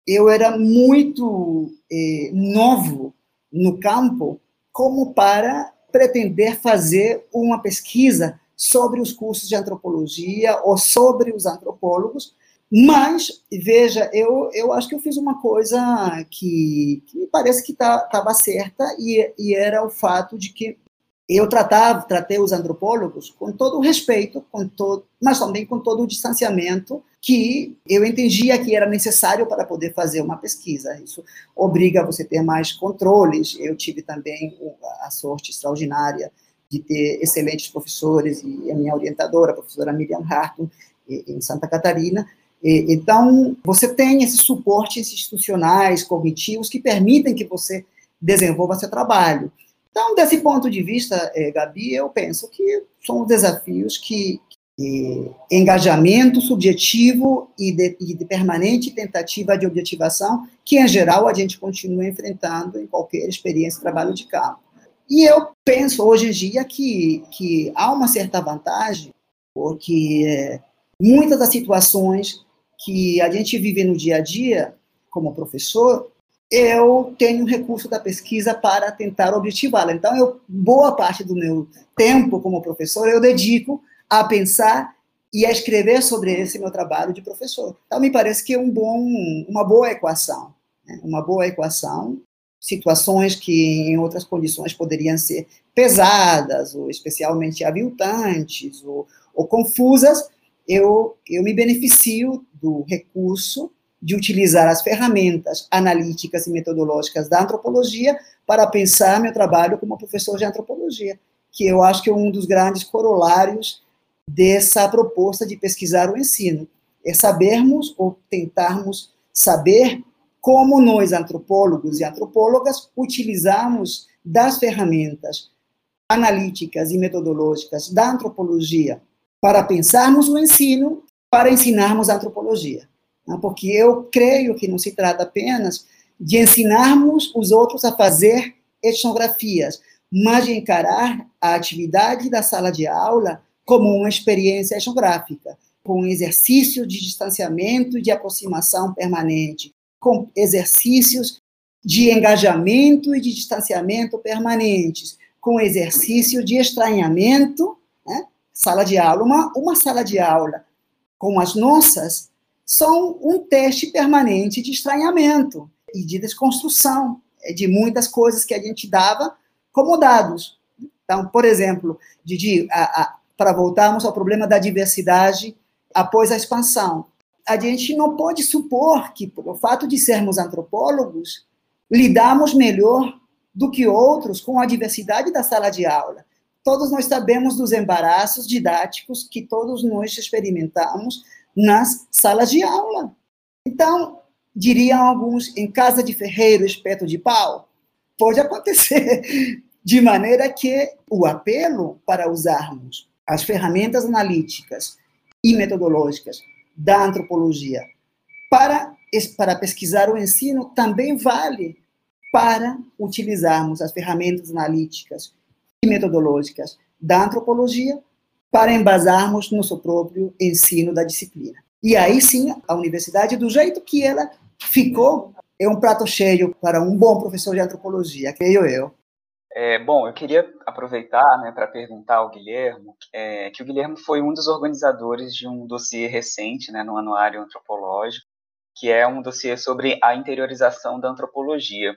eu era muito eh, novo no campo como para pretender fazer uma pesquisa sobre os cursos de antropologia ou sobre os antropólogos, mas, veja, eu, eu acho que eu fiz uma coisa que, que me parece que estava tá, certa, e, e era o fato de que eu tratava, tratei os antropólogos com todo o respeito, com todo, mas também com todo o distanciamento que eu entendia que era necessário para poder fazer uma pesquisa. Isso obriga você a ter mais controles. Eu tive também a sorte extraordinária de ter excelentes professores, e a minha orientadora, a professora Miriam Hartung, em Santa Catarina. Então, você tem esses suportes institucionais, cognitivos, que permitem que você desenvolva seu trabalho. Então, desse ponto de vista, eh, Gabi, eu penso que são desafios que, engajamento subjetivo e de, e de, permanente tentativa de objetivação, que em geral a gente continua enfrentando em qualquer experiência de trabalho de campo. E eu penso hoje em dia que, que há uma certa vantagem, porque é, muitas das situações que a gente vive no dia a dia, como professor, eu tenho recurso da pesquisa para tentar objetivá-la. Então, eu, boa parte do meu tempo como professor eu dedico a pensar e a escrever sobre esse meu trabalho de professor. Então, me parece que é um bom, uma boa equação, né? uma boa equação situações que em outras condições poderiam ser pesadas, ou especialmente aviltantes, ou, ou confusas, eu, eu me beneficio do recurso de utilizar as ferramentas analíticas e metodológicas da antropologia para pensar meu trabalho como professor de antropologia, que eu acho que é um dos grandes corolários dessa proposta de pesquisar o ensino, é sabermos ou tentarmos saber como nós, antropólogos e antropólogas, utilizamos das ferramentas analíticas e metodológicas da antropologia para pensarmos o ensino, para ensinarmos a antropologia. Né? Porque eu creio que não se trata apenas de ensinarmos os outros a fazer etnografias, mas de encarar a atividade da sala de aula como uma experiência etnográfica, com um exercício de distanciamento e de aproximação permanente, com exercícios de engajamento e de distanciamento permanentes, com exercício de estranhamento? Sala de aula. Uma, uma sala de aula como as nossas são um teste permanente de estranhamento e de desconstrução de muitas coisas que a gente dava como dados. Então, por exemplo, Didi, para voltarmos ao problema da diversidade após a expansão a gente não pode supor que, pelo fato de sermos antropólogos, lidamos melhor do que outros com a diversidade da sala de aula. Todos nós sabemos dos embaraços didáticos que todos nós experimentamos nas salas de aula. Então, diriam alguns, em casa de ferreiro, espeto de pau, pode acontecer. [LAUGHS] De maneira que o apelo para usarmos as ferramentas analíticas e metodológicas da antropologia. Para, para pesquisar o ensino, também vale para utilizarmos as ferramentas analíticas e metodológicas da antropologia para embasarmos nosso próprio ensino da disciplina. E aí sim, a universidade, do jeito que ela ficou, é um prato cheio para um bom professor de antropologia, creio eu. É, bom, eu queria aproveitar né, para perguntar ao Guilherme, é, que o Guilherme foi um dos organizadores de um dossiê recente né, no Anuário Antropológico, que é um dossiê sobre a interiorização da antropologia.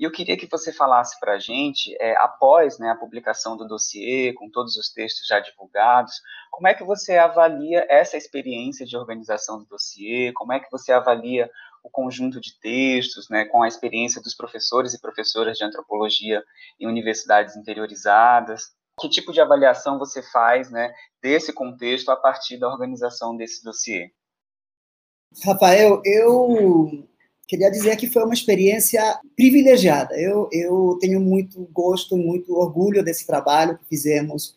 E eu queria que você falasse para a gente, é, após né, a publicação do dossiê, com todos os textos já divulgados, como é que você avalia essa experiência de organização do dossiê? Como é que você avalia o conjunto de textos, né, com a experiência dos professores e professoras de antropologia em universidades interiorizadas? Que tipo de avaliação você faz né, desse contexto a partir da organização desse dossiê? Rafael, eu queria dizer que foi uma experiência privilegiada. Eu, eu tenho muito gosto, muito orgulho desse trabalho que fizemos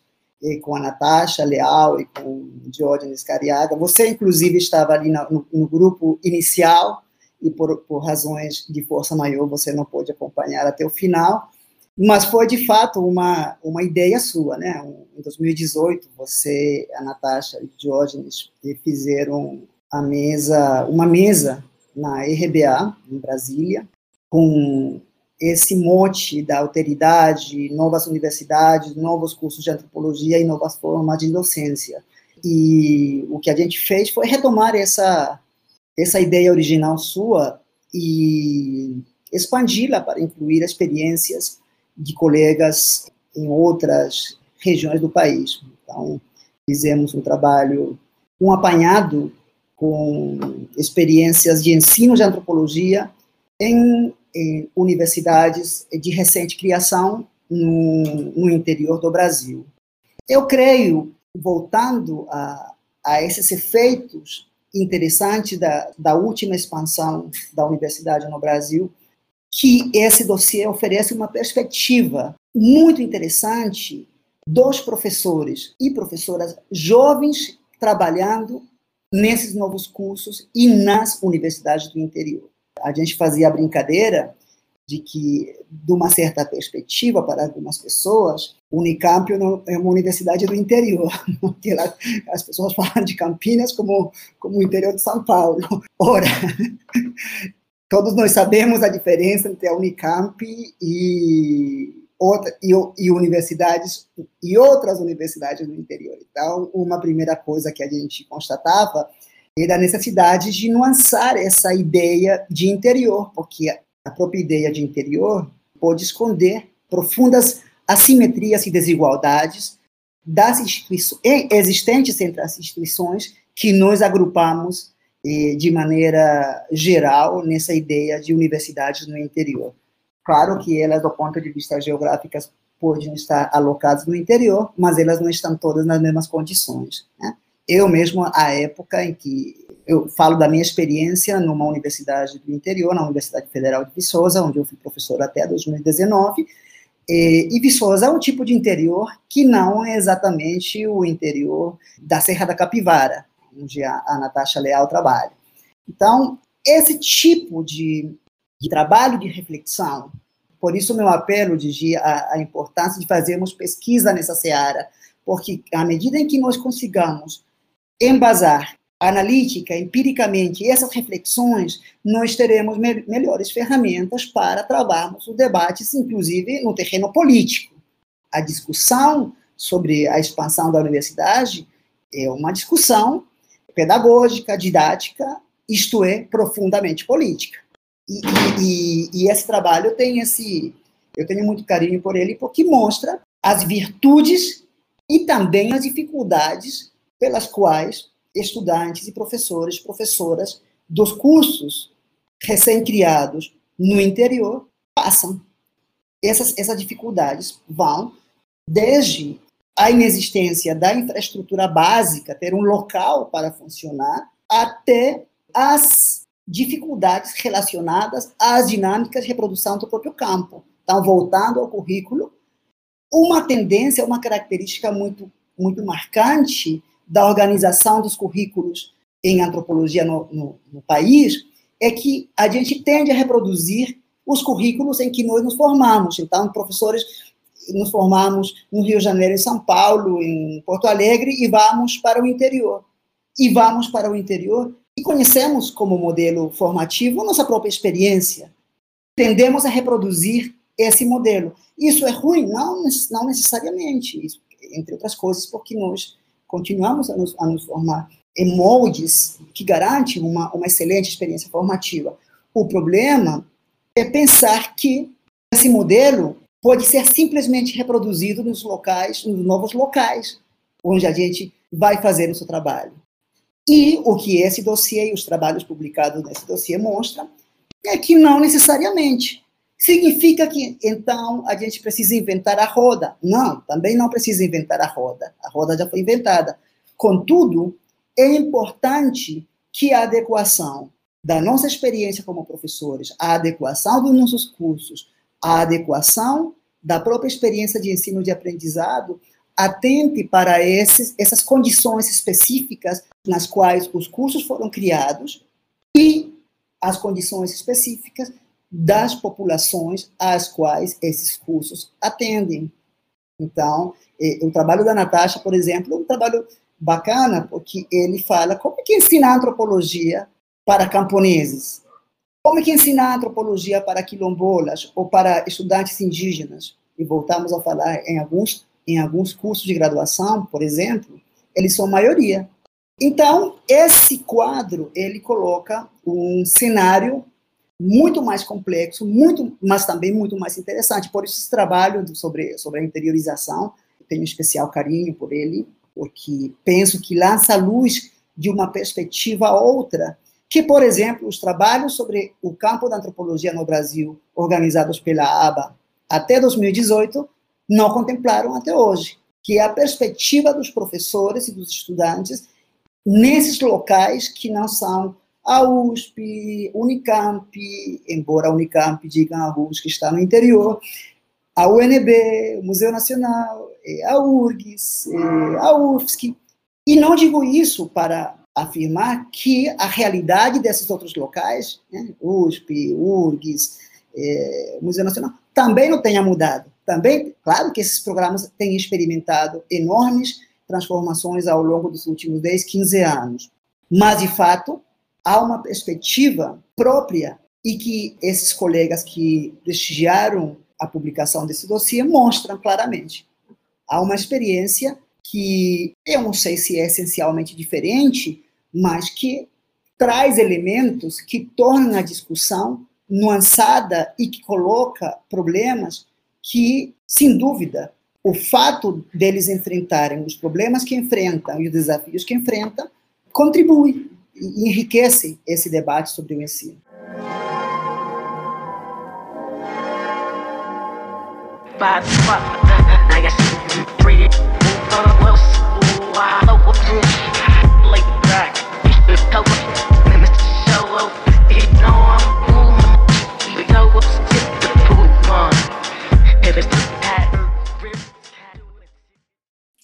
com a Natasha Leal e com o Diógenes Cariaga. Você, inclusive, estava ali no, no grupo inicial e, por, por razões de força maior, você não pôde acompanhar até o final. Mas foi, de fato, uma, uma ideia sua, né? Em 2018, você, a Natasha e o Diógenes fizeram a mesa, uma mesa na RBA, em Brasília, com esse mote da alteridade, novas universidades, novos cursos de antropologia e novas formas de docência. E o que a gente fez foi retomar essa, essa ideia original sua e expandi-la para incluir experiências de colegas em outras regiões do país. Então, fizemos um trabalho, um apanhado com experiências de ensino de antropologia em, em universidades de recente criação no, no, interior do Brasil. Eu creio, voltando a, a esses efeitos interessantes da, da última expansão da universidade no Brasil, que esse dossiê oferece uma perspectiva muito interessante dos professores e professoras jovens trabalhando nesses novos cursos e nas universidades do interior. A gente fazia a brincadeira de que, de uma certa perspectiva para algumas pessoas, Unicamp é uma universidade do interior, [LAUGHS] porque as pessoas falam de Campinas como, como o interior de São Paulo. Ora, [LAUGHS] todos nós sabemos a diferença entre a Unicamp e outra, e, e, universidades e outras universidades do interior. Então, uma primeira coisa que a gente constatava era a necessidade de nuançar essa ideia de interior, porque a própria ideia de interior pode esconder profundas assimetrias e desigualdades das instituições existentes entre as instituições que nós agrupamos eh, de maneira geral nessa ideia de universidades no interior. Claro que elas, do ponto de vista geográfico, podem estar alocadas no interior, mas elas não estão todas nas mesmas condições. Né? Eu mesmo, à época em que eu falo da minha experiência numa universidade do interior, na Universidade Federal de Viçosa, onde eu fui professor até 2019, e, Viçosa é um tipo de interior que não é exatamente o interior da Serra da Capivara, onde a, a Natasha Leal trabalha. Então, esse tipo de de trabalho de reflexão. Por isso, meu apelo, Gigi, a, a importância de fazermos pesquisa nessa seara, porque à medida em que nós consigamos embasar analítica, empiricamente, essas reflexões, nós teremos me melhores ferramentas para trabalharmos os debates, inclusive no terreno político. A discussão sobre a expansão da universidade é uma discussão pedagógica, didática, isto é, profundamente política. E, e, e, esse trabalho tem esse, eu tenho muito carinho por ele porque mostra as virtudes e também as dificuldades pelas quais estudantes e professores, professoras dos cursos recém-criados no interior passam. Essas, essas dificuldades vão desde a inexistência da infraestrutura básica, ter um local para funcionar, até as dificuldades relacionadas às dinâmicas de reprodução do próprio campo. Então, voltando ao currículo, uma tendência, uma característica muito, muito marcante da organização dos currículos em antropologia no, no, no país é que a gente tende a reproduzir os currículos em que nós nos formamos. Então, professores nos formamos no Rio de Janeiro, em São Paulo, em Porto Alegre e vamos para o interior. e vamos para o interior e conhecemos como modelo formativo nossa própria experiência. Tendemos a reproduzir esse modelo. Isso é ruim? Não, não necessariamente. Isso, entre outras coisas, porque nós continuamos a nos, a nos formar em moldes que garantem uma, uma excelente experiência formativa. O problema é pensar que esse modelo pode ser simplesmente reproduzido nos locais, nos novos locais, onde a gente vai fazer o seu trabalho. E o que esse dossiê e os trabalhos publicados nesse dossiê mostram é que não necessariamente. Significa que, então, a gente precisa inventar a roda? Não, também não precisa inventar a roda. A roda já foi inventada. Contudo, é importante que a adequação da nossa experiência como professores, a adequação dos nossos cursos, a adequação da própria experiência de ensino de aprendizado atente para esses, essas condições específicas nas quais os cursos foram criados e as condições específicas das populações às quais esses cursos atendem. Então, o trabalho da Natasha, por exemplo, é um trabalho bacana, porque ele fala como é que ensinar antropologia para camponeses, como é que ensinar antropologia para quilombolas ou para estudantes indígenas. E voltamos a falar em alguns em alguns cursos de graduação, por exemplo, eles são maioria. Então, esse quadro, ele coloca um cenário muito mais complexo, muito, mas também muito mais interessante. Por isso, esse trabalho sobre, sobre a interiorização, tenho um especial carinho por ele, porque penso que lança a luz de uma perspectiva outra, que, por exemplo, os trabalhos sobre o campo da antropologia no Brasil, organizados pela ABA até 2018, não contemplaram até hoje, que é a perspectiva dos professores e dos estudantes nesses locais que não são a USP, Unicamp, embora a Unicamp diga a USP que está no interior, a UNB, o Museu Nacional, a URGS, a UFSC. E não digo isso para afirmar que a realidade desses outros locais, né, USP, URGS, é, Museu Nacional, também não tenha mudado. Também, claro que esses programas têm experimentado enormes transformações ao longo dos últimos 10, 15 anos. Mas, de fato, há uma perspectiva própria e que esses colegas que prestigiaram a publicação desse dossiê mostram claramente. Há uma experiência que eu não sei se é essencialmente diferente, mas que traz elementos que tornam a discussão nuançada e que coloca problemas que, sem dúvida, o fato deles enfrentarem os problemas que enfrentam e os desafios que enfrentam contribui e enriquece esse debate sobre o ensino.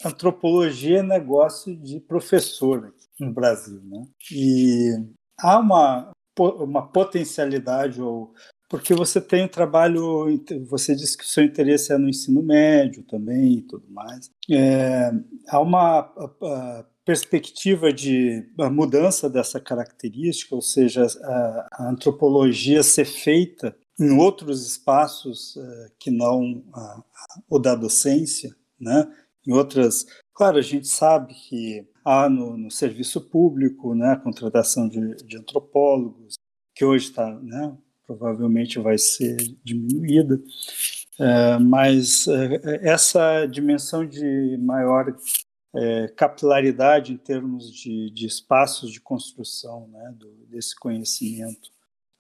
Antropologia é negócio de professor no Brasil, né? E há uma, uma potencialidade ou porque você tem um trabalho, você disse que o seu interesse é no ensino médio também e tudo mais. É, há uma a, a perspectiva de mudança dessa característica, ou seja, a, a antropologia ser feita em outros espaços uh, que não o da docência, né? Em outras. Claro, a gente sabe que há no, no serviço público né, a contratação de, de antropólogos, que hoje está, né, provavelmente vai ser diminuída, é, mas é, essa dimensão de maior é, capilaridade em termos de, de espaços de construção né, do, desse conhecimento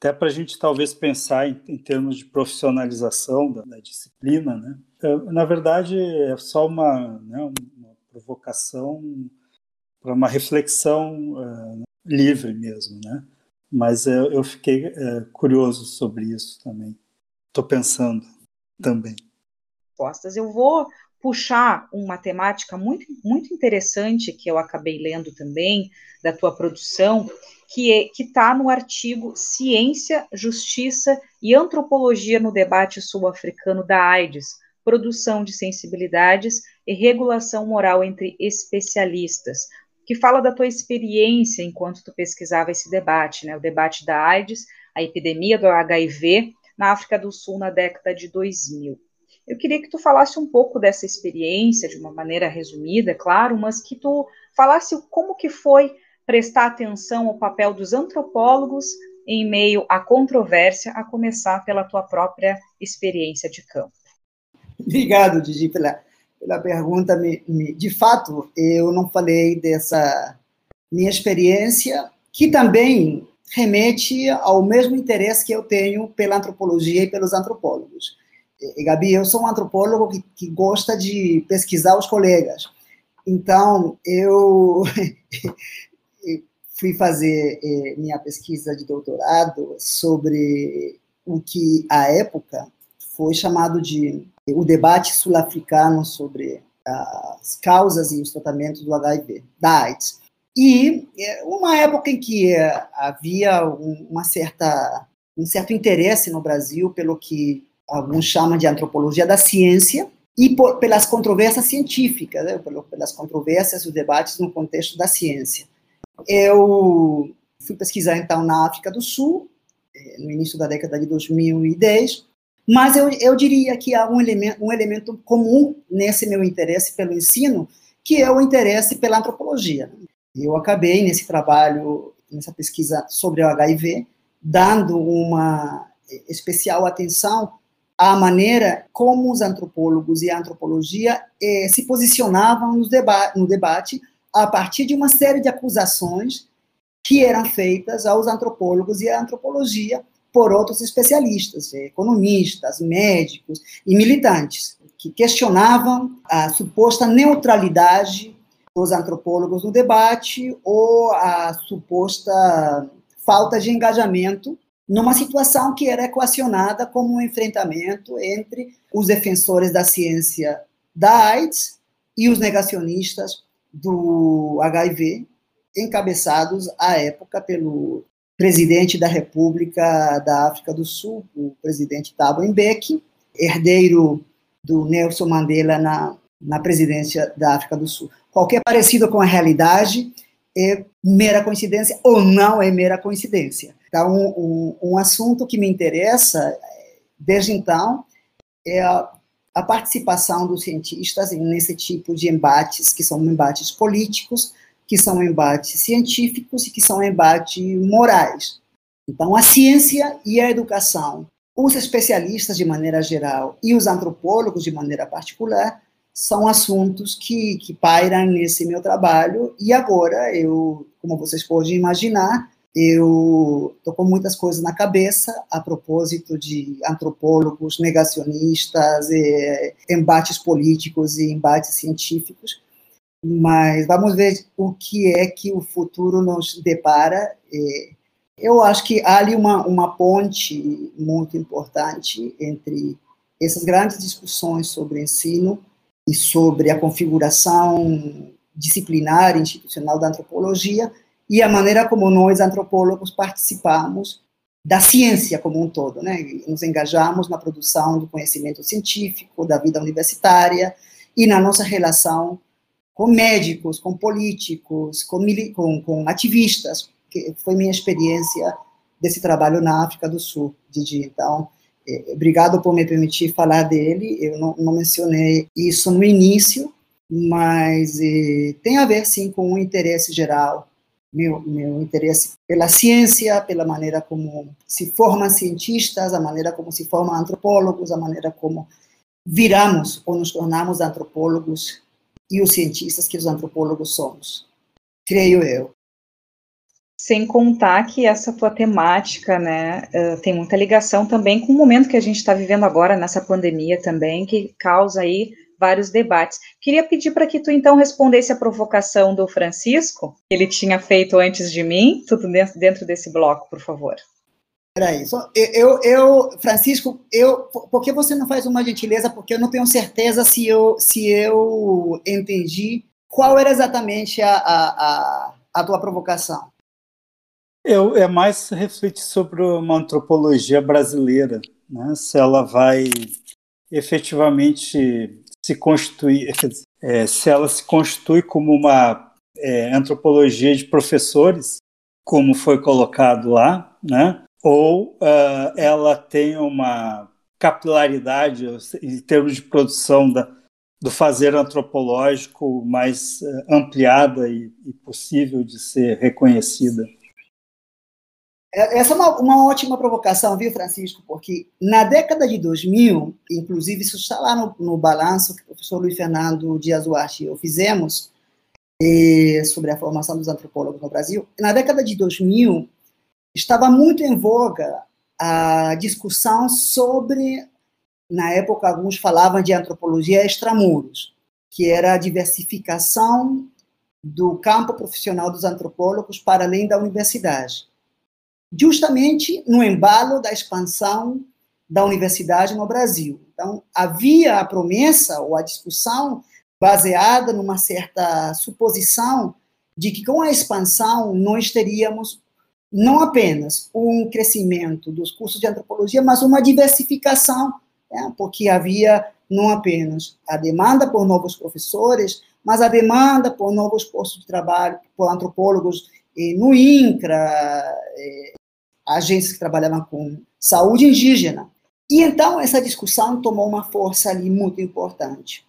até para a gente talvez pensar em, em termos de profissionalização da, da, disciplina, né? É, na verdade, é só uma, né, uma provocação para uma reflexão uh, livre mesmo, né? Mas eu, fiquei uh, curioso sobre isso também. Estou pensando também. Eu vou puxar uma temática muito, muito interessante que eu acabei lendo também da tua produção, que é, está no artigo Ciência, Justiça e Antropologia no Debate Sul-Africano da AIDS, Produção de Sensibilidades e Regulação Moral entre Especialistas, que fala da tua experiência enquanto tu pesquisava esse debate, né, o debate da AIDS, a epidemia do HIV na África do Sul na década de 2000. Eu queria que tu falasse um pouco dessa experiência, de uma maneira resumida, claro, mas que tu falasse como que foi prestar atenção ao papel dos antropólogos em meio à controvérsia, a começar pela tua própria experiência de campo. Obrigado, Didi, pela, pela pergunta. De fato, eu não falei dessa minha experiência, que também remete ao mesmo interesse que eu tenho pela antropologia e pelos antropólogos. E, Gabi, eu sou um antropólogo que, que gosta de pesquisar os colegas. Então, eu fui fazer eh, minha pesquisa de doutorado sobre o que, à época, foi chamado de o debate sul-africano sobre as causas e os tratamentos do HIV, da AIDS. E é, uma época em que é, havia uma certa, um certo interesse no Brasil pelo que alguns chamam de antropologia da ciência e por, pelas controvérsias científicas, né, pelas controvérsias os debates no contexto da ciência. Eu fui pesquisar então na África do Sul, é, no início da década de 2010, mas eu, eu diria que há um elemento, um elemento comum nesse meu interesse pelo ensino, que é o interesse pela antropologia. Eu acabei nesse trabalho, nessa pesquisa sobre o HIV, dando uma especial atenção à maneira como os antropólogos e a antropologia eh, se posicionavam no, deba no debate a partir de uma série de acusações que eram feitas aos antropólogos e à antropologia por outros especialistas, economistas, médicos e militantes, que questionavam a suposta neutralidade dos antropólogos no debate ou a suposta falta de engajamento numa situação que era equacionada como um enfrentamento entre os defensores da ciência da AIDS e os negacionistas do HIV, encabeçados à época pelo presidente da República da África do Sul, o presidente Thabo Mbeki, herdeiro do Nelson Mandela na, na presidência da África do Sul. Qualquer parecido com a realidade é mera coincidência ou não é mera coincidência. Então, um, um, assunto que me interessa desde então é a, a participação dos cientistas nesse tipo de embates, que são embates políticos, que são embates científicos e que são embates morais. Então, a ciência e a educação, os especialistas de maneira geral e os antropólogos de maneira particular, são assuntos que, que pairam nesse meu trabalho. E agora, eu, como vocês podem imaginar, eu estou com muitas coisas na cabeça a propósito de antropólogos, negacionistas, embates políticos e embates científicos. Mas vamos ver o que é que o futuro nos depara. Eu acho que há ali uma, uma ponte muito importante entre essas grandes discussões sobre ensino e sobre a configuração disciplinar e institucional da antropologia e a maneira como nós, antropólogos, participamos da ciência como um todo, né? Nos engajamos na produção do conhecimento científico, da vida universitária e na nossa relação com médicos, com políticos, com, com, com ativistas, que foi minha experiência desse trabalho na África do Sul, Didi. Então, é, obrigado por me permitir falar dele. Eu não, não mencionei isso no início, mas é, tem a ver, sim, com o interesse geral, meu, meu interesse pela ciência, pela maneira como se formam cientistas, a maneira como se formam antropólogos, a maneira como viramos ou nos tornamos antropólogos e os cientistas que os antropólogos somos. Creio eu. Sem contar que essa tua temática, né, uh, tem muita ligação também com o momento que a gente está vivendo agora nessa pandemia também, que causa aí vários debates. Queria pedir para que tu então respondesse a provocação do Francisco, que ele tinha feito antes de mim, tudo dentro, desse bloco, por favor. Peraí, só, eu, eu, Francisco, eu, por que você não faz uma gentileza? Porque eu não tenho certeza se eu, se eu entendi qual era exatamente a, a, a, a tua provocação. Eu, é mais refletir sobre uma antropologia brasileira, né? se ela vai efetivamente se constituir, é, se ela se constitui como uma é, antropologia de professores, como foi colocado lá, né? ou uh, ela tem uma capilaridade em termos de produção da, do fazer antropológico mais uh, ampliada e, e, possível de ser reconhecida. É, essa é uma, uma, ótima provocação, viu, Francisco? Porque na década de 2000, inclusive isso está lá no, no balanço que o professor Luiz Fernando Dias Duarte e eu fizemos eh, sobre a formação dos antropólogos no Brasil, na década de 2000 estava muito em voga a discussão sobre, na época, alguns falavam de antropologia extramuros, que era a diversificação do campo profissional dos antropólogos para além da universidade. Justamente no embalo da expansão da universidade no Brasil. Então, havia a promessa ou a discussão baseada numa certa suposição de que com a expansão nós teríamos não apenas um crescimento dos cursos de antropologia, mas uma diversificação, né? porque havia não apenas a demanda por novos professores, mas a demanda por novos postos de trabalho, por antropólogos eh, no INCRA, eh, agências que trabalhavam com saúde indígena. E então essa discussão tomou uma força ali muito importante.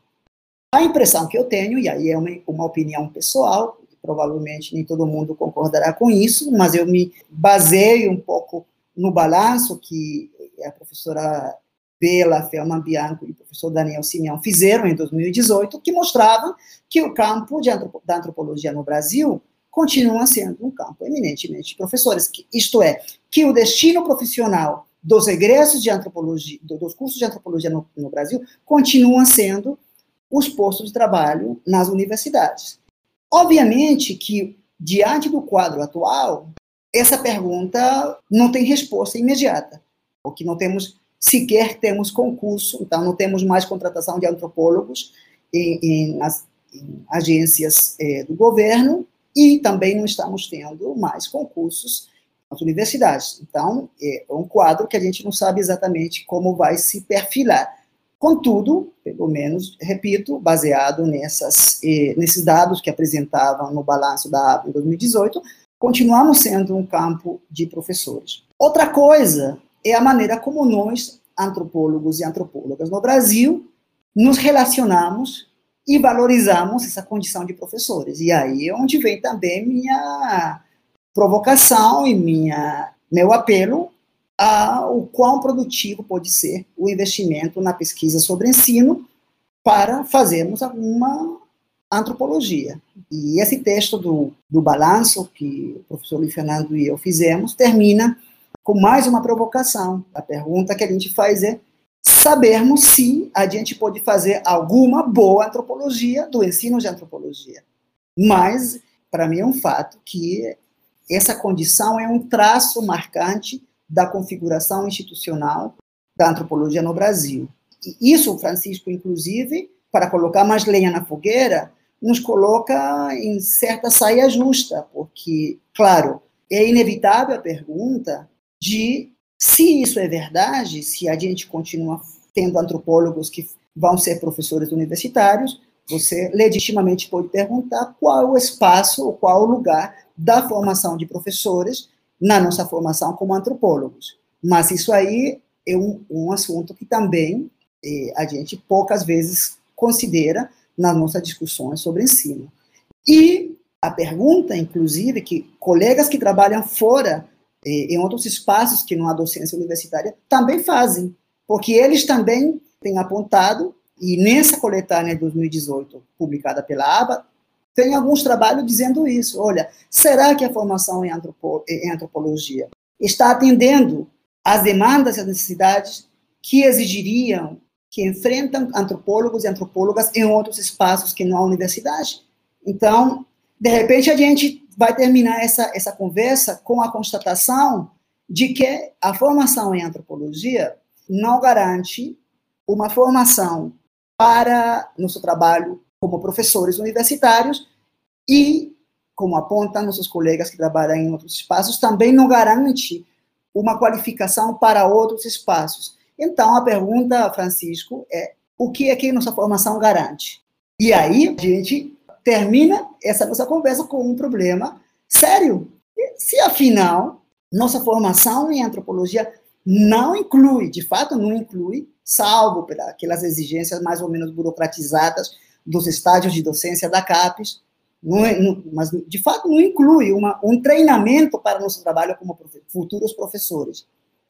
A impressão que eu tenho, e aí é uma, uma opinião pessoal, provavelmente nem todo mundo concordará com isso, mas eu me baseio um pouco no balanço que a professora Bela Felman Bianco e o professor Daniel Simeão fizeram em 2018, que mostrava que o campo da antropologia no Brasil continua sendo um campo eminentemente professores, isto é, que o destino profissional dos egressos de antropologia, dos cursos de antropologia no, no Brasil, continua sendo os postos de trabalho nas universidades. Obviamente que, diante do quadro atual, essa pergunta não tem resposta imediata, porque não temos sequer temos concurso, então não temos mais contratação de antropólogos em, em, nas, em agências é, do governo e também não estamos tendo mais concursos nas universidades. Então, é um quadro que a gente não sabe exatamente como vai se perfilar. Contudo, pelo menos, repito, baseado nessas, eh, nesses dados que apresentavam no balanço da ABA em 2018, continuamos sendo um campo de professores. Outra coisa é a maneira como nós, antropólogos e antropólogas no Brasil, nos relacionamos e valorizamos essa condição de professores. E aí é onde vem também minha provocação e minha, meu apelo a, o quão produtivo pode ser o investimento na pesquisa sobre ensino para fazermos alguma antropologia. E esse texto do, do balanço que o professor Luiz Fernando e eu fizemos termina com mais uma provocação. A pergunta que a gente faz é sabermos se a gente pode fazer alguma boa antropologia do ensino de antropologia. Mas, para mim, é um fato que essa condição é um traço marcante da configuração institucional da antropologia no Brasil. E isso, Francisco, inclusive, para colocar mais lenha na fogueira, nos coloca em certa saia justa, porque, claro, é inevitável a pergunta de se isso é verdade, se a gente continua tendo antropólogos que vão ser professores universitários, você legitimamente pode perguntar qual o espaço ou qual o lugar da formação de professores na nossa formação como antropólogos. Mas isso aí é um, um assunto que também eh, a gente poucas vezes considera nas nossas discussões sobre ensino. E a pergunta, inclusive, que colegas que trabalham fora, em outros espaços que não há docência universitária, também fazem, porque eles também têm apontado, e nessa coletânea de 2018, publicada pela ABA, tem alguns trabalhos dizendo isso. Olha, será que a formação em, antropo, em antropologia está atendendo às demandas e às necessidades que exigiriam, que enfrentam antropólogos e antropólogas em outros espaços que não a universidade? Então, de repente, a gente vai terminar essa, essa conversa com a constatação de que a formação em antropologia não garante uma formação para nosso trabalho como professores universitários e, como apontam nossos colegas que trabalham em outros espaços, também não garante uma qualificação para outros espaços. Então, a pergunta, Francisco, é o que é que nossa formação garante? E aí, a gente termina essa nossa conversa com um problema sério. Se afinal nossa formação em antropologia não inclui, de fato não inclui, salvo pelas exigências mais ou menos burocratizadas dos estágios de docência da CAPES, não é, não, mas de fato não inclui uma, um treinamento para nosso trabalho como profe futuros professores.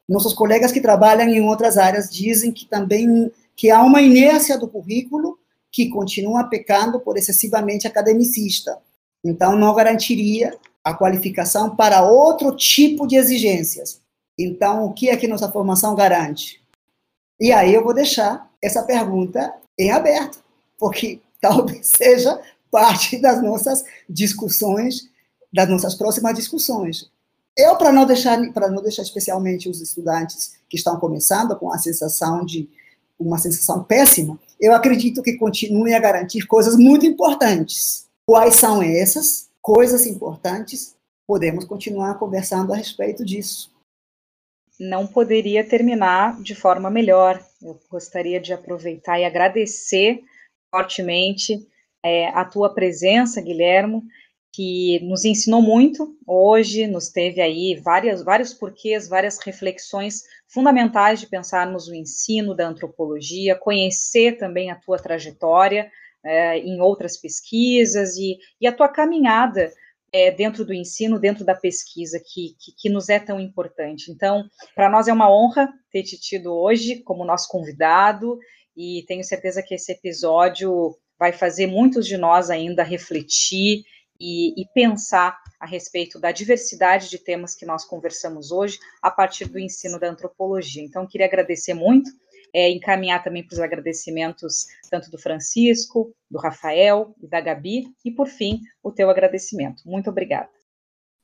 Nossos colegas que trabalham em outras áreas dizem que também que há uma inércia do currículo que continua pecando por excessivamente academicista. Então não garantiria a qualificação para outro tipo de exigências. Então, o que é que nossa formação garante? E aí eu vou deixar essa pergunta em aberto, porque [LAUGHS] talvez seja parte das nossas discussões, das nossas próximas discussões. Eu, para não deixar, para não deixar especialmente os estudantes que estão começando com a sensação de uma sensação péssima, eu acredito que continue a garantir coisas muito importantes. Quais são essas coisas importantes? Podemos continuar conversando a respeito disso. Não poderia terminar de forma melhor. Eu gostaria de aproveitar e agradecer fortemente é, a tua presença, Guilhermo, que nos ensinou muito hoje, nos teve aí várias, vários porquês, várias reflexões fundamentais de pensarmos o ensino da antropologia, conhecer também a tua trajetória é, em outras pesquisas e, e a tua caminhada é, dentro do ensino, dentro da pesquisa, que, que, que nos é tão importante. Então, para nós é uma honra ter te tido hoje como nosso convidado e tenho certeza que esse episódio vai fazer muitos de nós ainda refletir e, e, pensar a respeito da diversidade de temas que nós conversamos hoje a partir do ensino da antropologia. Então, queria agradecer muito, é, encaminhar também para os agradecimentos tanto do Francisco, do Rafael e da Gabi, e por fim, o teu agradecimento. Muito obrigada.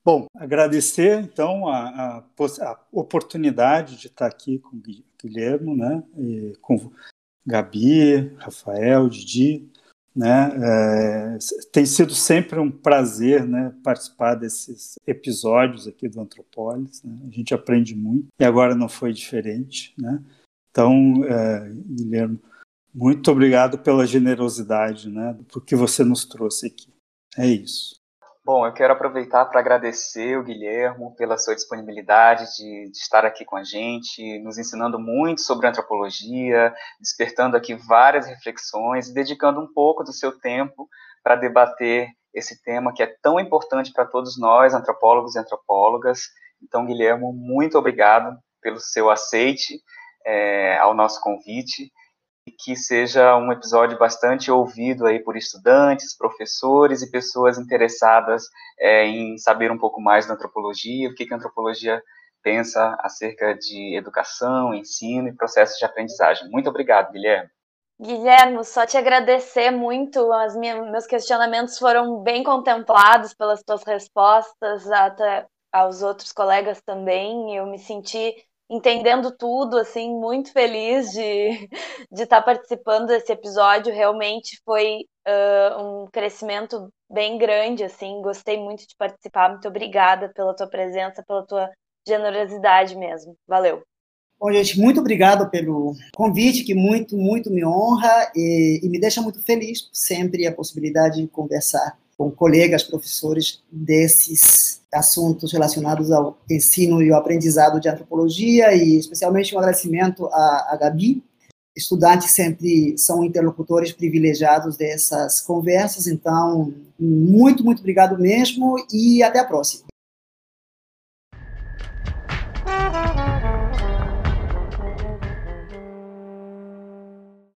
Bom, agradecer então a, a, a oportunidade de estar aqui com o Guilherme, né, com Gabi, Rafael, Didi, né? É, tem sido sempre um prazer né, participar desses episódios aqui do Antropólis. Né? A gente aprende muito e agora não foi diferente. Né? Então, é, Guilherme, muito obrigado pela generosidade, né, por que você nos trouxe aqui. É isso. Bom, eu quero aproveitar para agradecer o Guilhermo pela sua disponibilidade de, de, estar aqui com a gente, nos ensinando muito sobre antropologia, despertando aqui várias reflexões e dedicando um pouco do seu tempo para debater esse tema que é tão importante para todos nós, antropólogos e antropólogas. Então, Guilhermo, muito obrigado pelo seu aceite é, ao nosso convite que seja um episódio bastante ouvido aí por estudantes, professores e pessoas interessadas é, em saber um pouco mais da antropologia, o que, que a antropologia pensa acerca de educação, ensino e processos de aprendizagem. Muito obrigado, Guilherme. Guilherme, só te agradecer muito. As minhas, meus questionamentos foram bem contemplados pelas tuas respostas, até aos outros colegas também. Eu me senti entendendo tudo, assim, muito feliz de de estar tá participando desse episódio. Realmente foi uh, um crescimento bem grande, assim. Gostei muito de participar. Muito obrigada pela tua presença, pela tua generosidade mesmo. Valeu. Bom, gente, muito obrigado pelo convite, que muito, muito me honra e, e me deixa muito feliz sempre a possibilidade de conversar com colegas, professores desses assuntos relacionados ao ensino e ao aprendizado de antropologia, e especialmente um agradecimento à, à Gabi. Estudantes sempre são interlocutores privilegiados dessas conversas, então, muito, muito obrigado mesmo e até a próxima.